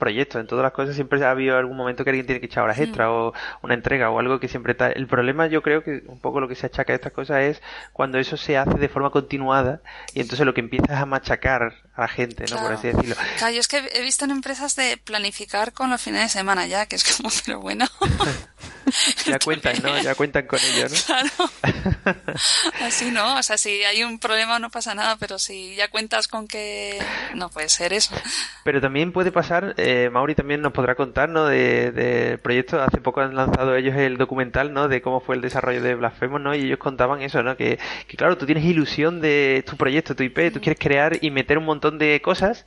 proyectos, en todas las cosas siempre ha habido algún momento que alguien tiene que echar horas extra o una entrega o algo que siempre está. El problema yo creo que un poco lo que se achaca a estas cosas es cuando eso se hace de forma continuada y entonces lo que empiezas a machacar a la gente, ¿no? Por así decirlo. Claro, yo es que he visto en empresas de planificar con los fines de semana ya, que es como, <laughs> pero bueno. <laughs> <laughs> ya cuentan, ¿no? Ya cuentan con ello, ¿no? Claro. <laughs> Así no, o sea, si hay un problema no pasa nada, pero si ya cuentas con que no puede ser eso. Pero también puede pasar, eh, Mauri también nos podrá contar, ¿no? De, de proyectos, hace poco han lanzado ellos el documental, ¿no? De cómo fue el desarrollo de Blasphemous, ¿no? Y ellos contaban eso, ¿no? Que, que claro, tú tienes ilusión de tu proyecto, tu IP, tú quieres crear y meter un montón de cosas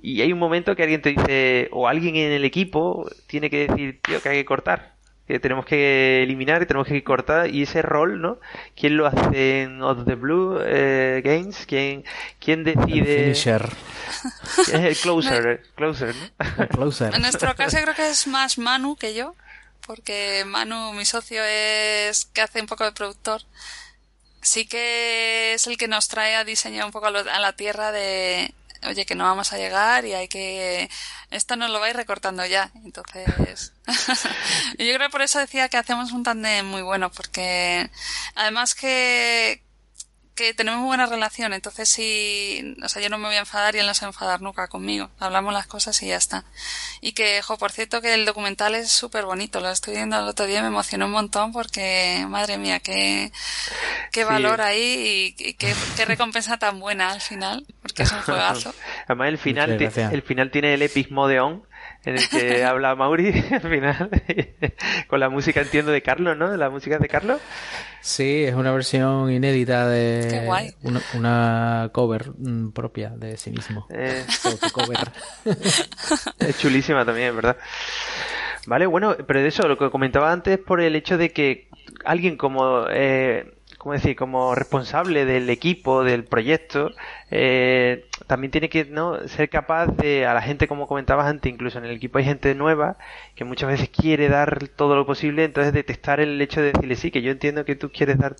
y hay un momento que alguien te dice, o alguien en el equipo tiene que decir, tío, que hay que cortar, que tenemos que eliminar y tenemos que cortar, y ese rol, ¿no? ¿Quién lo hace en Out the Blue eh, Games? ¿Quién, quién decide? Finisher. <laughs> Es el closer, closer, ¿no? Closer. En nuestro caso creo que es más Manu que yo, porque Manu, mi socio, es que hace un poco de productor. Sí que es el que nos trae a diseñar un poco a, lo- a la tierra de, oye, que no vamos a llegar y hay que, esto nos lo vais recortando ya. Entonces, <laughs> yo creo que por eso decía que hacemos un tándem muy bueno, porque además que, que tenemos muy buena relación, entonces sí, o sea, yo no me voy a enfadar y él no se va a enfadar nunca conmigo. Hablamos las cosas y ya está. Y que, jo, por cierto, que el documental es súper bonito, lo estoy viendo el otro día y me emocionó un montón porque, madre mía, qué, qué Sí. valor ahí y, y qué, qué recompensa tan buena al final, porque es un <laughs> juegazo. Además el final, el final tiene el Epic Mode On, en el que <laughs> habla Mauri <laughs> al final, <laughs> con la música entiendo de Carlos, ¿no? La música de Carlos. Sí, es una versión inédita de Qué guay. Una, una cover mm, propia de sí mismo. Eh. Es chulísima también, ¿verdad? Vale, bueno, pero de eso, lo que comentaba antes, por el hecho de que alguien como, eh, ¿cómo decir?, como responsable del equipo, del proyecto, eh, también tiene que ¿no? ser capaz de, a la gente, como comentabas antes, incluso en el equipo hay gente nueva que muchas veces quiere dar todo lo posible, entonces detectar el hecho de decirle, sí, que yo entiendo que tú quieres dar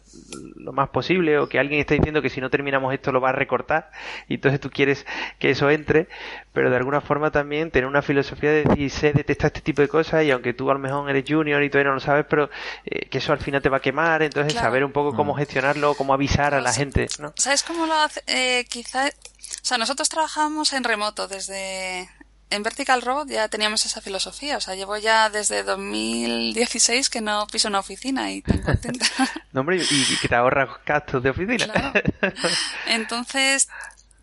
lo más posible, o que alguien está diciendo que si no terminamos esto lo va a recortar, y entonces tú quieres que eso entre, pero de alguna forma también tener una filosofía de decir, sé detectar este tipo de cosas, y aunque tú a lo mejor eres junior y todavía no lo sabes, pero eh, que eso al final te va a quemar, entonces Claro. saber un poco cómo gestionarlo, cómo avisar a la gente, ¿no? ¿Sabes cómo lo hace? Eh, quizá, o sea, nosotros trabajamos en remoto desde, en Vertical Robot ya teníamos esa filosofía, o sea, llevo ya desde 2016 que no piso una oficina y tan contenta. <laughs> No, hombre, y, y que te ahorras gastos de oficina. Claro. Entonces,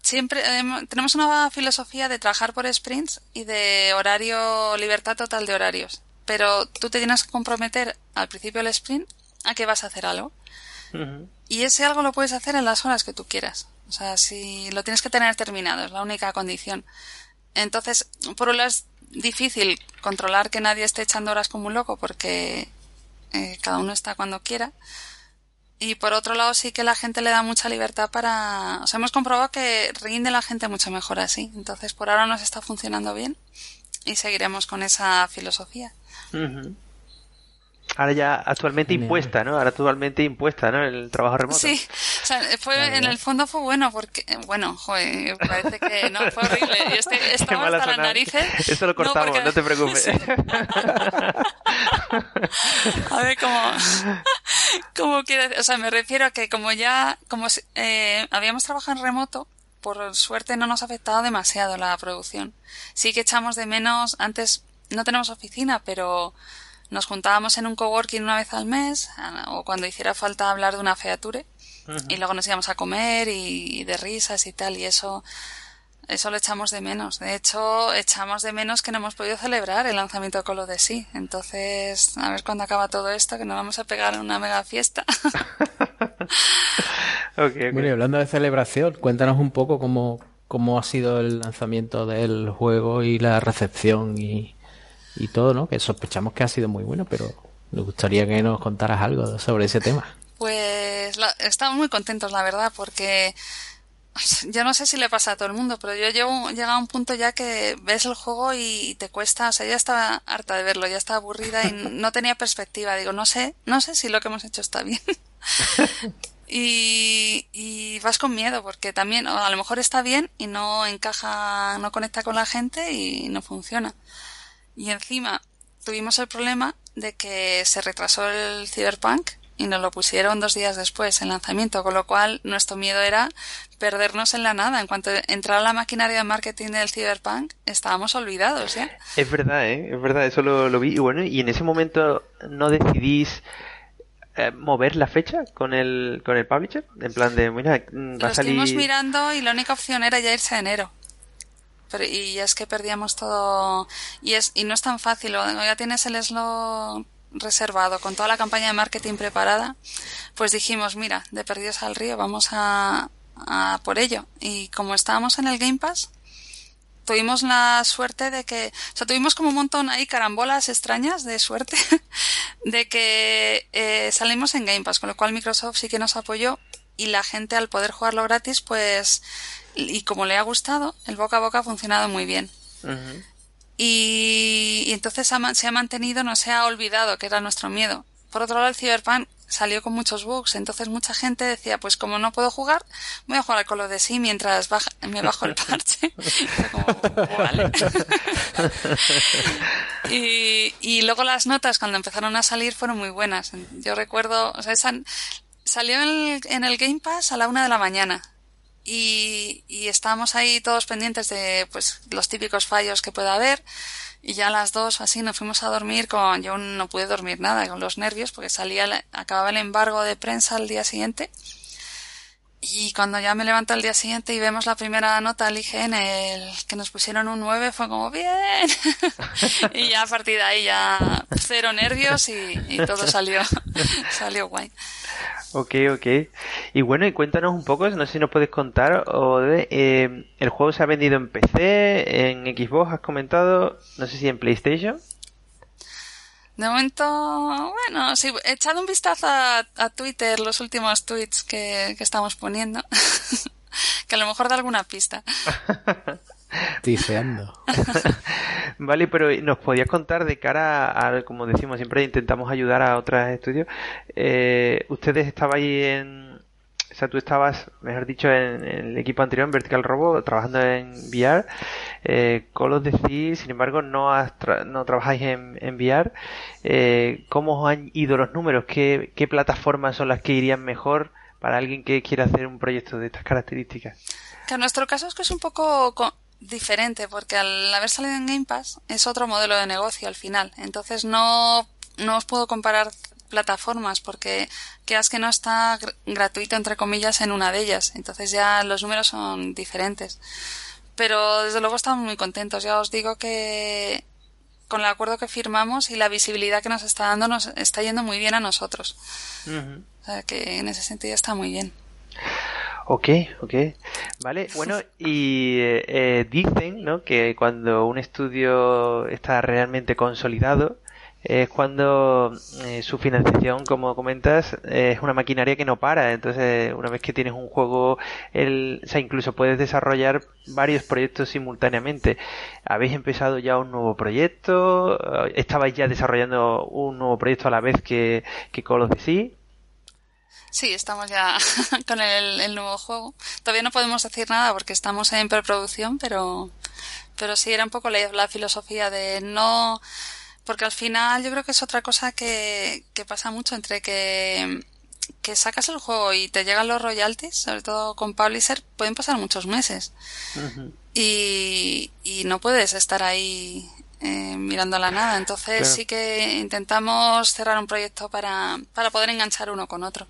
siempre em, tenemos una filosofía de trabajar por sprints y de horario, libertad total de horarios. Pero tú te tienes que comprometer al principio del sprint a que vas a hacer algo. Y ese algo lo puedes hacer en las horas que tú quieras. O sea, si lo tienes que tener terminado, es la única condición. Entonces, por un lado es difícil controlar que nadie esté echando horas como un loco porque eh, cada uno está cuando quiera. Y por otro lado sí que la gente le da mucha libertad para... O sea, hemos comprobado que rinde la gente mucho mejor así. Entonces, por ahora nos está funcionando bien y seguiremos con esa filosofía. Ahora ya actualmente Genial. impuesta, ¿no? Ahora actualmente impuesta, ¿no? El trabajo remoto. Sí, o sea, fue, en el fondo fue bueno porque, bueno, joder, parece que no, fue horrible. Yo este- <laughs> Qué estaba hasta las narices. Eso lo cortamos, no, porque- te preocupes. Sí. <laughs> A ver, cómo, <laughs> cómo quiere, o sea, me refiero a que como ya, como si- eh, habíamos trabajado en remoto, por suerte no nos ha afectado demasiado la producción. Sí que echamos de menos, antes no tenemos oficina, pero nos juntábamos en un coworking una vez al mes, o cuando hiciera falta hablar de una feature, y luego nos íbamos a comer y, y de risas y tal, y eso, eso lo echamos de menos. De hecho, echamos de menos que no hemos podido celebrar el lanzamiento de Call of Duty. Entonces, a ver cuándo acaba todo esto, que nos vamos a pegar una mega fiesta. <laughs> Ok, ok. Bueno, y hablando de celebración, cuéntanos un poco cómo, cómo ha sido el lanzamiento del juego y la recepción y, y todo, ¿no? Que sospechamos que ha sido muy bueno, pero nos gustaría que nos contaras algo sobre ese tema. Pues la- estamos muy contentos, la verdad, porque yo no sé si le pasa a todo el mundo, pero yo llevo llegado a un punto ya que ves el juego y te cuesta, o sea, ya estaba harta de verlo, ya estaba aburrida y <laughs> no tenía perspectiva. Digo, no sé, no sé si lo que hemos hecho está bien. <laughs> y, y vas con miedo porque también o a lo mejor está bien y no encaja, no conecta con la gente y no funciona. Y encima tuvimos el problema de que se retrasó el Cyberpunk y nos lo pusieron dos días después, en lanzamiento, con lo cual nuestro miedo era perdernos en la nada. En cuanto entrara la maquinaria de marketing del Cyberpunk, estábamos olvidados ya. Es verdad, ¿eh? es verdad, eso lo, vi. Y bueno, y en ese momento no decidís eh, mover la fecha con el, con el publisher, en plan de, mira, mm, va a salir... Lo estuvimos mirando y la única opción era ya irse a enero. Pero, y es que perdíamos todo y es y no es tan fácil ya tienes el slot reservado con toda la campaña de marketing preparada, pues dijimos, mira, de perdidos al río, vamos a, por ello. Y como estábamos en el Game Pass, tuvimos la suerte de que, o sea, tuvimos como un montón ahí carambolas extrañas de suerte <laughs> de que eh, salimos en Game Pass, con lo cual Microsoft sí que nos apoyó y la gente al poder jugarlo gratis, pues, y como le ha gustado, el boca a boca ha funcionado muy bien. Y, entonces se ha mantenido, no se ha olvidado que era nuestro miedo. Por otro lado, el Cyberpunk salió con muchos bugs, entonces mucha gente decía, pues como no puedo jugar, voy a jugar al Call of sí mientras me bajo el parche. <laughs> <laughs> y, y, luego las notas cuando empezaron a salir fueron muy buenas. Yo recuerdo, o sea, salió en el, en el Game Pass a la una de la mañana y, y estábamos ahí todos pendientes de pues los típicos fallos que pueda haber. Y ya a las dos así nos fuimos a dormir con yo no pude dormir nada con los nervios porque salía acababa el embargo de prensa al día siguiente y cuando ya me levanto al día siguiente y vemos la primera nota al IGN, el que nos pusieron un 9, fue como bien. <laughs> y ya a partir de ahí ya cero nervios y, todo salió, <laughs> salió guay. Ok, ok. Y bueno, y cuéntanos un poco, no sé si nos puedes contar, o de, eh, el juego se ha vendido en PC, en Xbox, has comentado, no sé si en PlayStation. De momento, bueno, sí, he echado un vistazo a, Twitter, los últimos tweets que, que estamos poniendo, <laughs> que a lo mejor da alguna pista. <laughs> Tiseando. <laughs> vale, pero ¿nos podías contar de cara a, como decimos, siempre intentamos ayudar a otros estudios? Eh, ustedes estabais en. O sea, tú estabas, mejor dicho, en, el equipo anterior, en Vertical Robo, trabajando en VR. Eh, Call of sin embargo, no, no trabajáis en, en VR. Eh, ¿Cómo han ido los números? ¿Qué, ¿Qué plataformas son las que irían mejor para alguien que quiera hacer un proyecto de estas características? En nuestro caso es que es un poco diferente porque al haber salido en Game Pass es otro modelo de negocio al final. Entonces no, no os puedo comparar plataformas porque quedas que no está gratuito entre comillas en una de ellas. Entonces ya los números son diferentes. Pero desde luego estamos muy contentos. Ya os digo que con el acuerdo que firmamos y la visibilidad que nos está dando nos está yendo muy bien a nosotros. O sea que en ese sentido está muy bien. Ok, ok. Vale, bueno, y eh, eh, dicen ¿no? que cuando un estudio está realmente consolidado, es cuando eh, su financiación, como comentas, es una maquinaria que no para. Entonces, una vez que tienes un juego, el, incluso puedes desarrollar varios proyectos simultáneamente. ¿Habéis empezado ya un nuevo proyecto? ¿Estabais ya desarrollando un nuevo proyecto a la vez que, que Call of Duty? Sí, estamos ya <laughs> con el, nuevo juego. Todavía no podemos decir nada porque estamos en preproducción, pero, pero sí era un poco la, filosofía de no, porque al final yo creo que es otra cosa que, que pasa mucho entre que, que sacas el juego y te llegan los royalties, sobre todo con Publisher, pueden pasar muchos meses. y, y no puedes estar ahí eh, mirando la nada. Entonces sí que intentamos cerrar un proyecto para, para poder enganchar uno con otro.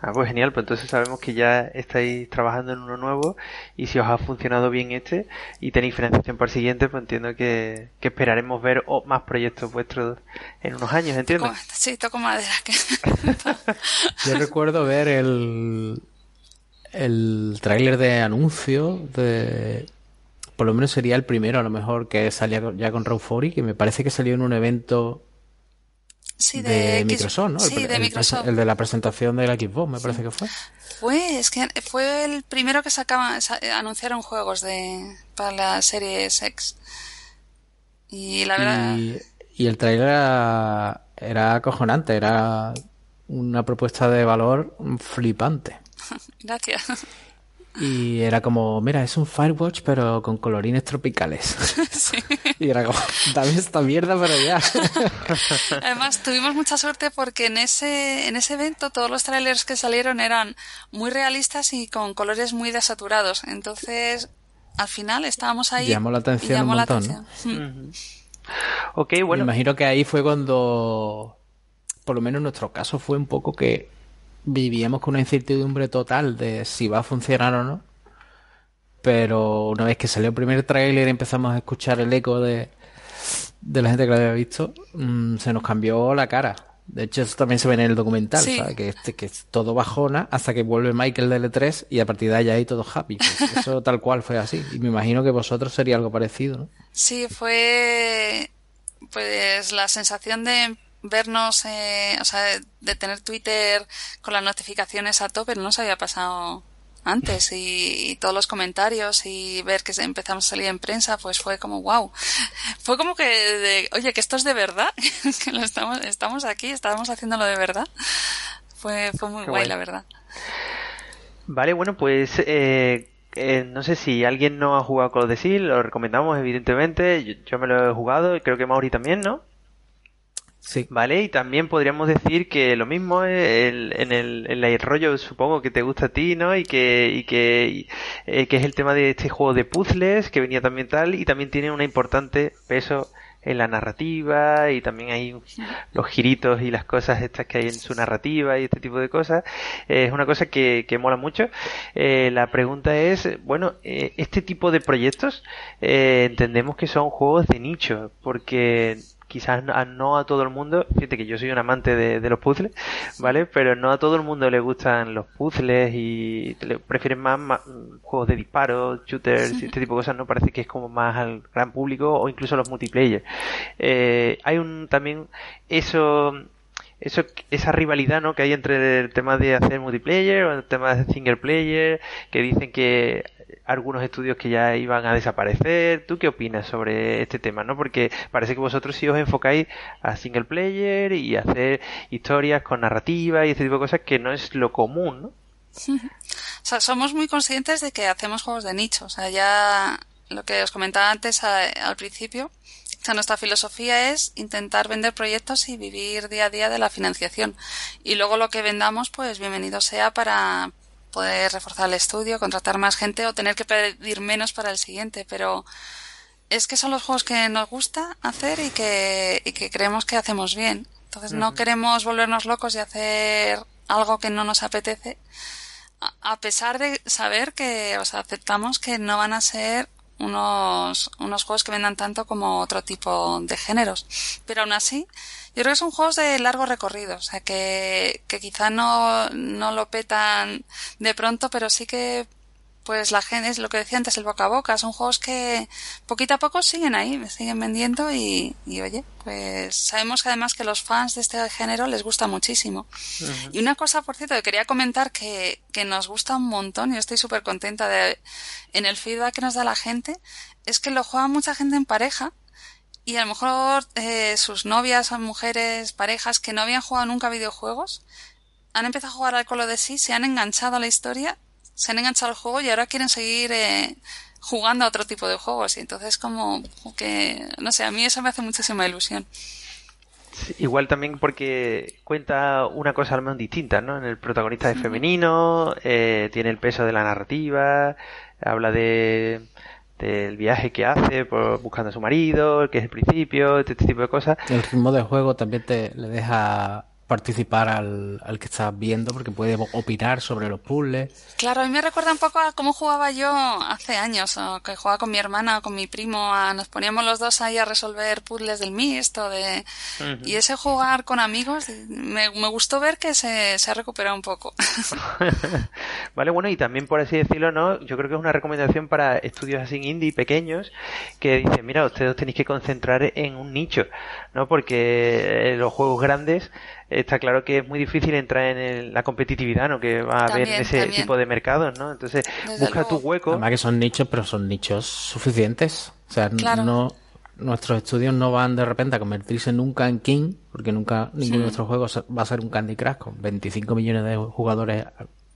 Ah, pues genial, pues entonces sabemos que ya estáis trabajando en uno nuevo y si os ha funcionado bien este y tenéis financiación para el siguiente, pues entiendo que, esperaremos ver más proyectos vuestros en unos años, ¿entiendes? Sí, toco madera. <laughs> Yo recuerdo ver el, el tráiler de anuncio de... Por lo menos sería el primero, a lo mejor, que salía ya con 40, que me parece que salió en un evento de, Microsoft, ¿no? Sí, el, de Microsoft. El de la presentación del Xbox, me parece que fue. Fue, es que fue el primero que sacaban, anunciaron juegos de para la serie X. Y la verdad. Y, el trailer era, era acojonante, era una propuesta de valor flipante. <laughs> Gracias. Y era como, mira, es un Firewatch, pero con colorines tropicales. <laughs> Sí. Y era como, dame esta mierda, pero ya. <laughs> Además, tuvimos mucha suerte porque en ese, en ese evento todos los trailers que salieron eran muy realistas y con colores muy desaturados. Entonces, al final estábamos ahí. Llamó la atención un montón. Mm. Ok, bueno. Me imagino que ahí fue cuando, por lo menos en nuestro caso, fue un poco que vivíamos con una incertidumbre total de si va a funcionar o no. Pero una vez que salió el primer tráiler y empezamos a escuchar el eco de, de la gente que lo había visto, mm, se nos cambió la cara. De hecho, eso también se ve en el documental, Que, este, que es todo bajona hasta que vuelve Michael de L3 y a partir de ahí ahí todo happy. Pues <laughs> eso tal cual fue así. Y me imagino que vosotros sería algo parecido, ¿no? Sí, fue pues la sensación de vernos, eh, o sea, de tener Twitter con las notificaciones a tope, no nos había pasado antes y, todos los comentarios y ver que empezamos a salir en prensa, pues fue como wow. Fue como que, de, oye, que esto es de verdad, <laughs> que lo estamos, estamos aquí, estábamos haciéndolo de verdad. Fue, fue muy guay, la verdad. Vale, bueno, pues eh, eh, no sé si alguien no ha jugado Call of Duty, lo recomendamos evidentemente, yo, yo me lo he jugado y creo que Mauri también, ¿no? Sí. ¿Vale? Y también podríamos decir que lo mismo el, en, el, en el rollo, supongo que te gusta a ti, ¿no? Y que, y que, eh, que es el tema de este juego de puzzles, que venía también tal, y también tiene un importante peso en la narrativa y también hay los giritos y las cosas estas que hay en su narrativa y este tipo de cosas. Eh, es una cosa que, que mola mucho. Eh, la pregunta es, bueno, eh, este tipo de proyectos entendemos que son juegos de nicho porque quizás no a todo el mundo, fíjate que yo soy un amante de, los puzzles, ¿vale? Pero no a todo el mundo le gustan los puzzles y prefieren más, juegos de disparos, shooters, y este tipo de cosas, ¿no? Parece que es como más al gran público o incluso los multiplayer. Eh, hay un también eso eso, esa rivalidad ¿no? que hay entre el tema de hacer multiplayer o el tema de single player, que dicen que algunos estudios que ya iban a desaparecer. ¿Tú qué opinas sobre este tema? ¿no? Porque parece que vosotros sí os enfocáis a single player y hacer historias con narrativa y este tipo de cosas que no es lo común, ¿no? o sea, somos muy conscientes de que hacemos juegos de nicho. O sea, ya lo que os comentaba antes al principio, nuestra filosofía es intentar vender proyectos y vivir día a día de la financiación. Y luego lo que vendamos, pues bienvenido sea para, poder reforzar el estudio, contratar más gente o tener que pedir menos para el siguiente, pero es que son los juegos que nos gusta hacer y que, y que creemos que hacemos bien. Entonces no queremos volvernos locos y hacer algo que no nos apetece, a pesar de saber que, o sea, aceptamos que no van a ser unos, unos juegos que vendan tanto como otro tipo de géneros. Pero aún así, yo creo que son juegos de largo recorrido, o sea, que, que quizá no, no lo petan de pronto, pero sí que pues la gente, es lo que decía antes, el boca a boca, son juegos que poquito a poco siguen ahí, me siguen vendiendo y, y, oye, pues sabemos que además que los fans de este género les gusta muchísimo. Y una cosa, por cierto, que quería comentar que, que nos gusta un montón y estoy súper contenta de, en el feedback que nos da la gente, es que lo juega mucha gente en pareja y a lo mejor eh, sus novias o mujeres, parejas que no habían jugado nunca videojuegos, han empezado a jugar al Colo de sí, se han enganchado a la historia se han enganchado al juego y ahora quieren seguir eh, jugando a otro tipo de juegos. Y entonces como que, no sé, a mí eso me hace muchísima ilusión. igual también porque cuenta una cosa al menos distinta, ¿no? En el protagonista es femenino, eh, tiene el peso de la narrativa, habla de del viaje que hace por, buscando a su marido, que es el principio, este, este tipo de cosas. El ritmo del juego también te le deja participar al, al, que estás viendo porque puede opinar sobre los puzzles. Claro, a mí me recuerda un poco a cómo jugaba yo hace años, o que jugaba con mi hermana o con mi primo, nos poníamos los dos ahí a resolver puzzles del Mist o de... Y ese jugar con amigos, me, me gustó ver que se, se ha recuperado un poco. <laughs> <laughs> vale, bueno, y también por así decirlo, ¿no? Yo creo que es una recomendación para estudios así indie pequeños que dicen, mira, ustedes tenéis que concentrar en un nicho, ¿no? Porque los juegos grandes está claro que es muy difícil entrar en la competitividad ¿no? que va a haber en ese tipo de mercados, ¿no? Entonces, busca tu hueco. Además que son nichos, pero son nichos suficientes. O sea, no nuestros estudios no van de repente a convertirse nunca en King, porque nunca ninguno de nuestros juegos va a ser un Candy Crush con 25 millones de jugadores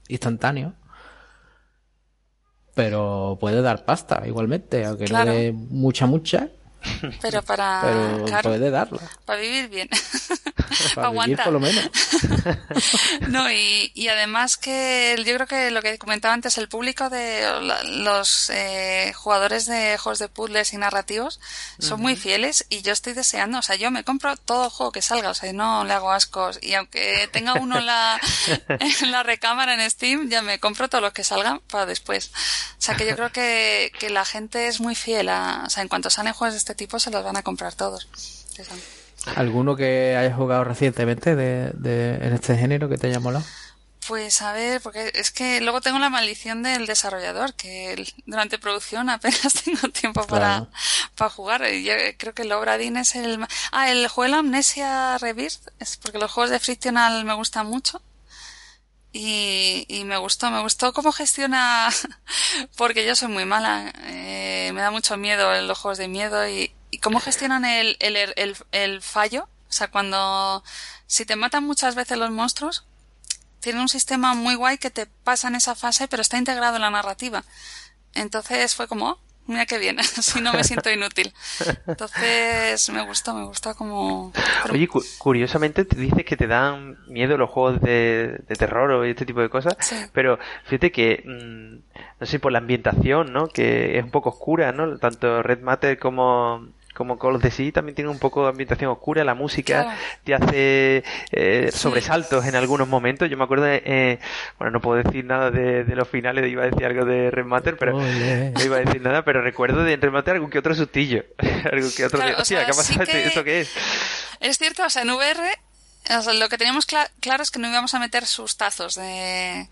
instantáneos. pero puede dar pasta igualmente, aunque no dé mucha, mucha. <laughs> Pero para. Pero puede darla. Para vivir bien. <laughs> para vivir por lo menos. <laughs> no, y, y, además que yo creo que lo que comentaba antes, el público de los eh, jugadores de juegos de puzzles y narrativos son muy fieles y yo estoy deseando, o sea, yo me compro todo juego que salga, o sea, no le hago ascos y aunque tenga uno en la, en la recámara en Steam, ya me compro todos los que salgan para después. O sea, que yo creo que, que la gente es muy fiel a, o sea, en cuanto salen juegos de este tipo se los van a comprar todos. ¿Alguno que hayas jugado recientemente de, de, en este género que te haya molado? Pues a ver, porque es que luego tengo la maldición del desarrollador, que durante producción apenas <laughs> tengo tiempo para, para jugar. Yo creo que el Obradin es el... Ah, el juego de Amnesia Rebirth, es porque los juegos de Frictional me gustan mucho. Y, y, me gustó, me gustó cómo gestiona, <laughs> porque yo soy muy mala, eh, me da mucho miedo los juegos de miedo y, y cómo gestionan el, el, el, el, fallo. O sea, cuando, si te matan muchas veces los monstruos, tiene un sistema muy guay que te pasa en esa fase, pero está integrado en la narrativa. Entonces fue como, mira qué bien, <laughs> así no me siento inútil. Entonces me gustó, me gustó como... Oye, curiosamente te dices que te dan miedo los juegos de, de terror o este tipo de cosas, pero fíjate que, mm, no sé, por la ambientación, ¿no? Que es un poco oscura, ¿no? Tanto Red Matter como como Call of Duty también tiene un poco de ambientación oscura, la música te hace eh, sobresaltos en algunos momentos. Yo me acuerdo de, eh, bueno, no puedo decir nada de, los finales, iba a decir algo de Remater, pero no iba a decir nada, pero recuerdo de Remater algún que otro sustillo, <laughs> algún que otro, claro, ¿qué pasa? ¿Esto qué es? Es cierto, o sea, en VR lo que teníamos claro es que no íbamos a meter sustazos de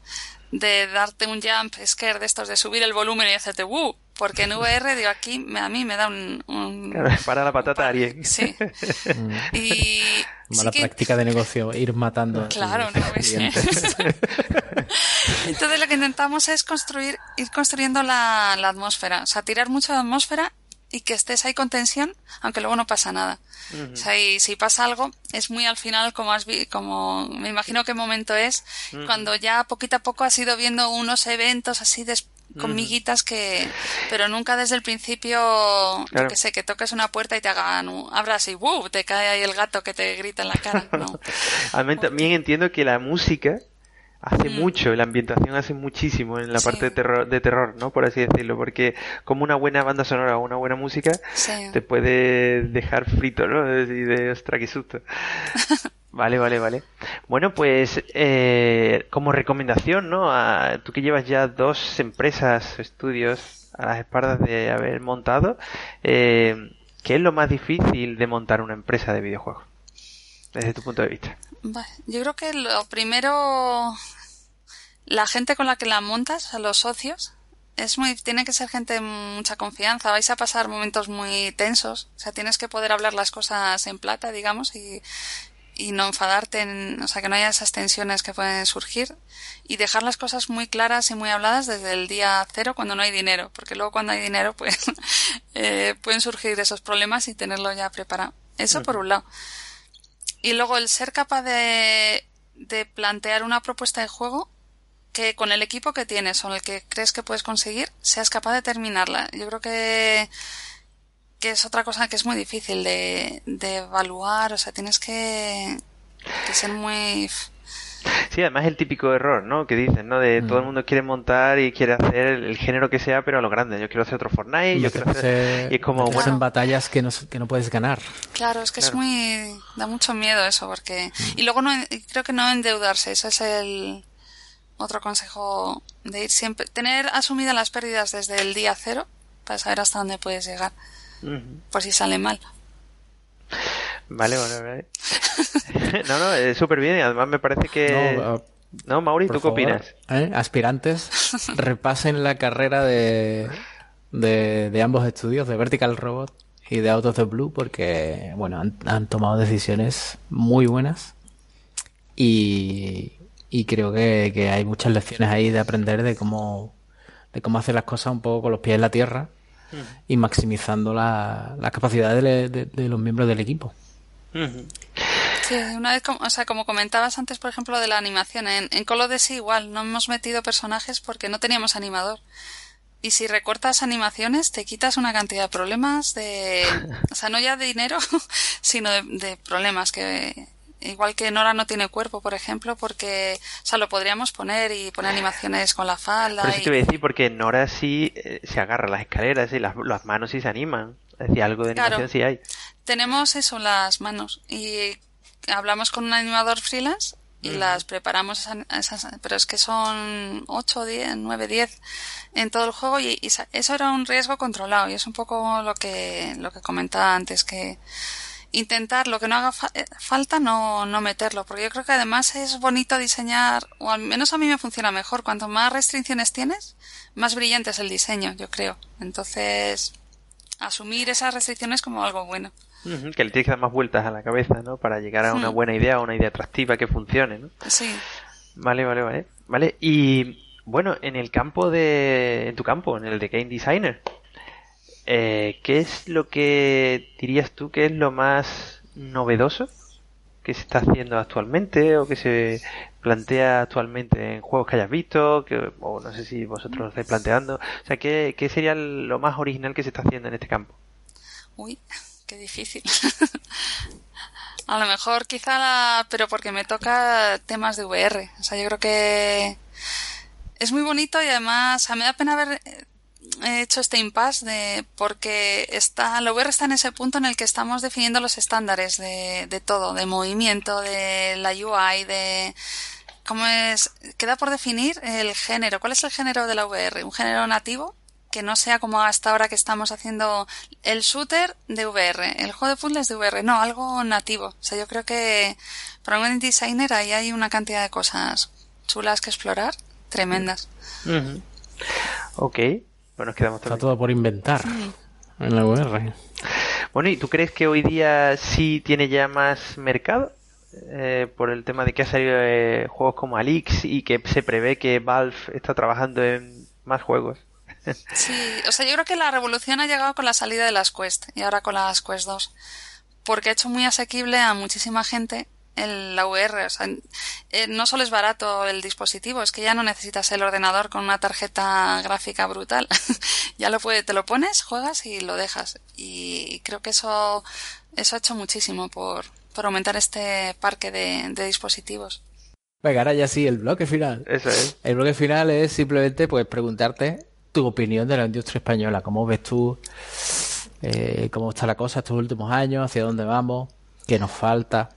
de darte un jump scare de estos de subir el volumen y hacerte ¡wuh! Porque en VR, digo, aquí a mí me da un... para la patata Ariel. Sí. <laughs> y... Mala práctica de negocio, ir matando. <laughs> Claro, no Entonces lo que intentamos es construir, ir construyendo la, la atmósfera. O sea, tirar mucho de atmósfera y que estés ahí con tensión, aunque luego no pasa nada. O sea, y si pasa algo, es muy al final, como has como me imagino qué momento es, cuando ya poquito a poco has ido viendo unos eventos así con miguitas que pero nunca desde el principio que sé que toques una puerta y te hagan abras y ¡wow! te cae ahí el gato que te grita en la cara no. <laughs> también entiendo que la música hace mm. mucho, la ambientación hace muchísimo en la parte de terror, de terror, ¿no? Por así decirlo, porque como una buena banda sonora o una buena música te puede dejar frito, ¿no? Y de ostra, qué susto. <laughs> Vale, vale, vale. Bueno, pues eh, como recomendación, ¿no? Tú que llevas ya dos empresas, estudios a las espaldas de haber montado, eh, ¿qué es lo más difícil de montar una empresa de videojuegos? Desde tu punto de vista. Yo creo que lo primero, la gente con la que la montas, a los socios, es muy, tiene que ser gente de mucha confianza. Vais a pasar momentos muy tensos. O sea, tienes que poder hablar las cosas en plata, digamos, y, y no enfadarte, en, o sea, que no haya esas tensiones que pueden surgir y dejar las cosas muy claras y muy habladas desde el día cero cuando no hay dinero, porque luego cuando hay dinero <laughs> pues eh, pueden surgir esos problemas y tenerlo ya preparado. Eso por un lado. Y luego el ser capaz de, de plantear una propuesta de juego que con el equipo que tienes o el que crees que puedes conseguir seas capaz de terminarla. Yo creo que que es otra cosa que es muy difícil de, de evaluar, o sea, tienes que, que ser muy... Sí, además el típico error, ¿no? Que dicen, ¿no? De todo el mm. mundo quiere montar y quiere hacer el, género que sea, pero a lo grande. Yo quiero hacer otro Fortnite, yo quiero hacer... Y es como, bueno... en batallas que no, que no puedes ganar. Claro, es que es muy... Da mucho miedo eso, porque... Mm. Y luego no, creo que no endeudarse, eso es el... Otro consejo de ir siempre... Tener asumidas las pérdidas desde el día cero para saber hasta dónde puedes llegar por si sale mal. Vale, vale, vale. <laughs> no, no, es súper bien. Además, me parece que. No, no Mauri, ¿tú qué opinas? ¿eh? Aspirantes, <laughs> repasen la carrera de, de, ambos estudios, de Vertical Robot y de Out of the Blue, porque, bueno, han, tomado decisiones muy buenas y, y creo que, que, hay muchas lecciones ahí de aprender de cómo, de cómo hacer las cosas un poco con los pies en la tierra y maximizando la, la capacidad de, los miembros del equipo. Sí, una vez, como, o sea, como comentabas antes, por ejemplo, de la animación, en, en Call of Duty igual, no hemos metido personajes porque no teníamos animador. y si recortas animaciones te quitas una cantidad de problemas de, o sea, no ya de dinero, <laughs> sino de, problemas que igual que Nora no tiene cuerpo, por ejemplo, porque, o sea, lo podríamos poner y poner animaciones con la falda. Pero eso te voy a decir, porque Nora sí eh, se agarra las escaleras y las, las manos sí se animan. Es decir, algo de animación sí hay. Tenemos eso, las manos. Y hablamos con un animador freelance y las preparamos esas, pero es que son 8, 10, 9, 10 en todo el juego y, eso era un riesgo controlado y es un poco lo que lo que comentaba antes que intentar lo que no haga eh, falta no, no meterlo porque yo creo que además es bonito diseñar o al menos a mí me funciona mejor cuanto más restricciones tienes más brillante es el diseño yo creo entonces asumir esas restricciones como algo bueno que le tienes que dar más vueltas a la cabeza, ¿no? Para llegar a una hmm. buena idea, a una idea atractiva que funcione, ¿no? Sí. Vale, vale, vale. Vale, y bueno, en el campo de... en tu campo, en el de Game Designer, eh, ¿qué es lo que dirías tú que es lo más novedoso que se está haciendo actualmente o que se plantea actualmente en juegos que hayas visto, que, o no sé si vosotros lo estáis planteando. O sea, ¿qué, ¿qué sería lo más original que se está haciendo en este campo? Uy, qué difícil. <laughs> a lo mejor quizá la... pero porque me toca temas de VR. O sea, yo creo que es muy bonito y además a me da pena haber eh, hecho este impasse de porque está la VR está en ese punto en el que estamos definiendo los estándares de, de todo, de movimiento, de la UI, de cómo es queda por definir el género. ¿Cuál es el género de la VR? ¿Un género nativo? que no sea como hasta ahora que estamos haciendo el shooter de VR, el juego de puzzles de VR, no, algo nativo. O sea, yo creo que para un designer ahí hay una cantidad de cosas chulas que explorar, tremendas. Ok, bueno, nos quedamos Está todo por inventar en la VR. Bueno, ¿y tú crees que hoy día sí tiene ya más mercado? Eh, por el tema de que ha salido eh, juegos como Alix y que se prevé que Valve está trabajando en más juegos. <laughs> Sí, o sea, yo creo que la revolución ha llegado con la salida de las Quest y ahora con las Quest 2. Porque ha hecho muy asequible a muchísima gente el, la VR. O sea, eh, no solo es barato el dispositivo, es que ya no necesitas el ordenador con una tarjeta gráfica brutal. <laughs> ya lo puede, te lo pones, juegas y lo dejas. Y creo que eso, eso ha hecho muchísimo por, por aumentar este parque de, de dispositivos. Venga, ahora ya sí, el bloque final. Eso es. El bloque final es simplemente pues preguntarte tu opinión de la industria española. ¿Cómo ves tú eh, cómo está la cosa estos últimos años? ¿Hacia dónde vamos? ¿Qué nos falta?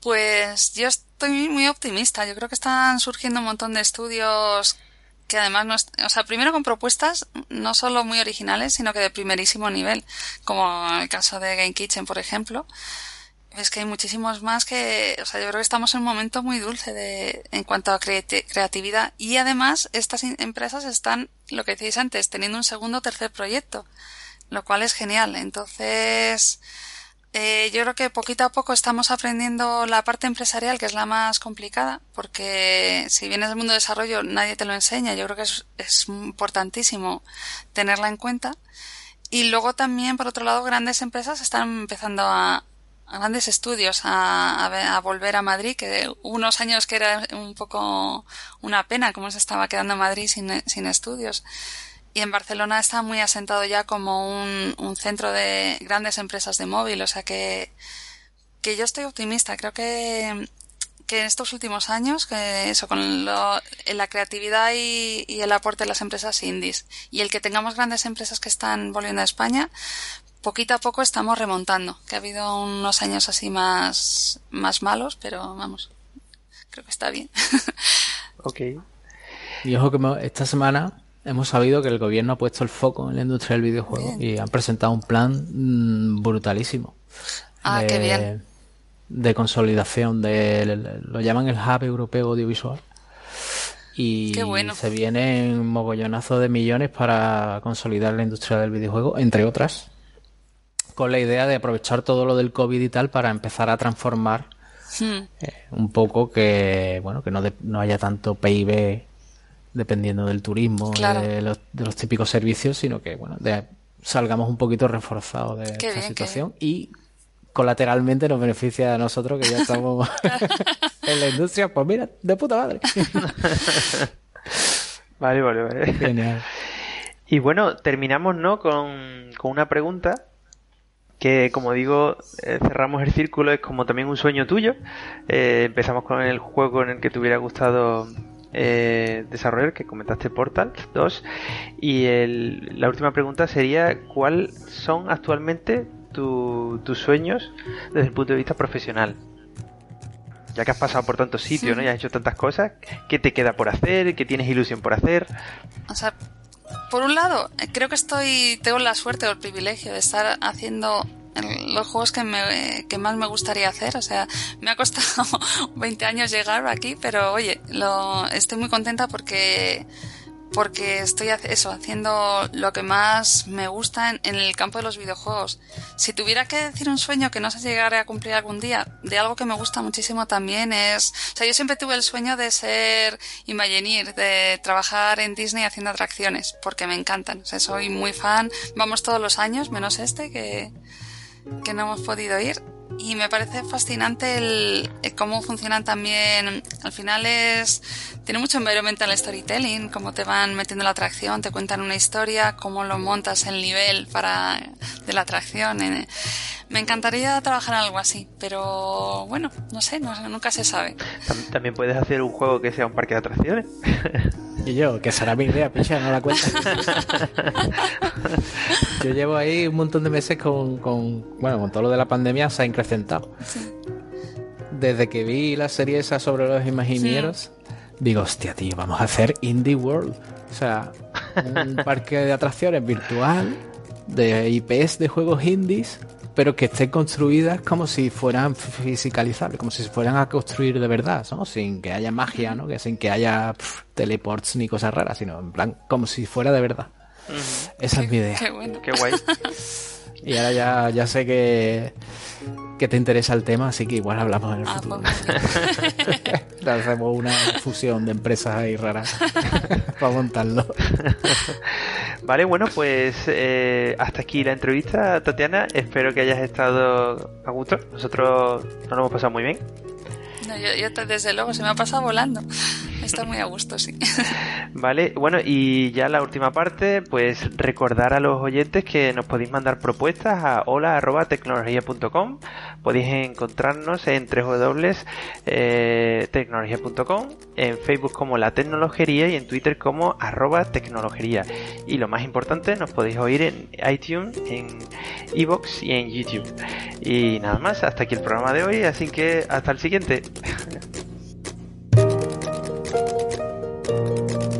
Pues yo estoy muy optimista. Yo creo que están surgiendo un montón de estudios que además no o sea, primero con propuestas no solo muy originales, sino que de primerísimo nivel, como el caso de Game Kitchen, por ejemplo, es que hay muchísimos más que, o sea, yo creo que estamos en un momento muy dulce de, en cuanto a creatividad y además estas empresas están, lo que decís antes, teniendo un segundo o tercer proyecto, lo cual es genial. Entonces, eh, yo creo que poquito a poco estamos aprendiendo la parte empresarial, que es la más complicada, porque si vienes del mundo de desarrollo nadie te lo enseña. Yo creo que es, importantísimo tenerla en cuenta. Y luego también, por otro lado, grandes empresas están empezando a, grandes estudios a, a, volver a Madrid, que unos años que era un poco una pena cómo se estaba quedando Madrid sin estudios. Y en Barcelona está muy asentado ya como un, un centro de grandes empresas de móvil, o sea que, que yo estoy optimista. Creo que, que en estos últimos años, que eso, con lo, la creatividad y, y, el aporte de las empresas indies y el que tengamos grandes empresas que están volviendo a España, poquito a poco estamos remontando, que ha habido unos años así más, más malos, pero vamos, creo que está bien. <laughs> ok. Y ojo que esta semana hemos sabido que el gobierno ha puesto el foco en la industria del videojuego y han presentado un plan mm, brutalísimo. Ah, qué bien. De consolidación, de, lo llaman el Hub Europeo Audiovisual. Y se vienen mogollonazos de millones para consolidar la industria del videojuego, entre otras con la idea de aprovechar todo lo del COVID y tal para empezar a transformar hmm. eh, un poco que, bueno, que no, no haya tanto PIB dependiendo del turismo, de, los, de, los, típicos servicios, sino que, bueno, salgamos un poquito reforzados de esta situación y colateralmente nos beneficia a nosotros que ya estamos <laughs> en la industria, pues mira, de puta madre. <laughs> Vale, vale, vale. Genial. Y bueno, terminamos, ¿no? Con, con una pregunta que, como digo, eh, cerramos el círculo, es como también un sueño tuyo. Eh, empezamos con el juego en el que te hubiera gustado eh, que comentaste Portal 2. Y el, la última pregunta sería, ¿cuáles son actualmente tu- tus sueños desde el punto de vista profesional? Ya que has pasado por tantos sitios, ¿no? Y has hecho tantas cosas, ¿qué te queda por hacer? ¿Qué tienes ilusión por hacer? O sea, por un lado, creo que estoy, tengo la suerte o el privilegio de estar haciendo <laughs> los juegos que, me, que más me gustaría hacer. O sea, me ha costado <laughs> 20 años llegar aquí, pero oye, lo, estoy muy contenta porque porque estoy eso haciendo lo que más me gusta en, el campo de los videojuegos. Si tuviera que decir un sueño que no sé si a cumplir algún día, de algo que me gusta muchísimo también es, o sea, yo siempre tuve el sueño de ser Imagineer, de trabajar en Disney haciendo atracciones, porque me encantan. O sea, soy muy fan, vamos todos los años, menos este que que no hemos podido ir. Y me parece fascinante el, eh, cómo funcionan también. Al final es. Tiene mucho environmental storytelling, cómo te van metiendo la atracción, te cuentan una historia, cómo lo montas el nivel para de la atracción. eh. Me encantaría trabajar en algo así, pero bueno, no sé, no- nunca se sabe. Tam- También puedes hacer un juego que sea un parque de atracciones. <laughs> Y yo, que será mi idea, picha, no la cuenta. <laughs> yo llevo ahí un montón de meses con, con- bueno, con todo lo de la pandemia se Desde que vi la serie esa sobre los imagineros, digo, hostia, tío, vamos a hacer Indie World. O sea, un <laughs> parque de atracciones virtual de IPs de juegos indies, pero que estén construidas como si fueran fisicalizables, como si se fueran a construir de verdad, ¿no? Sin que haya magia, ¿no? Que sin que haya teleports ni cosas raras, sino en plan como si fuera de verdad. Esa es mi idea. Qué bueno. Qué guay. <laughs> Y ahora ya, ya sé que, que te interesa el tema, así que igual hablamos en el Ah, futuro. pues, <laughs> Hacemos una fusión de empresas ahí raras <laughs> para montarlo. Vale, bueno, pues eh, hasta aquí la entrevista, Tatiana. Espero que hayas estado a gusto. Nosotros nos lo hemos pasado muy bien. no, yo, desde luego se me ha pasado volando. Está muy a gusto, sí. Vale, bueno, y ya la última parte, pues recordar a los oyentes que nos podéis mandar propuestas a hola.tecnología.com. Podéis encontrarnos en www.tecnología.com, en Facebook como La Tecnologería y en Twitter como arroba tecnologería. Y lo más importante, nos podéis oír en iTunes, en Evox y en YouTube. Y nada más, hasta aquí el programa de hoy, así que hasta el siguiente. <laughs> Thank you.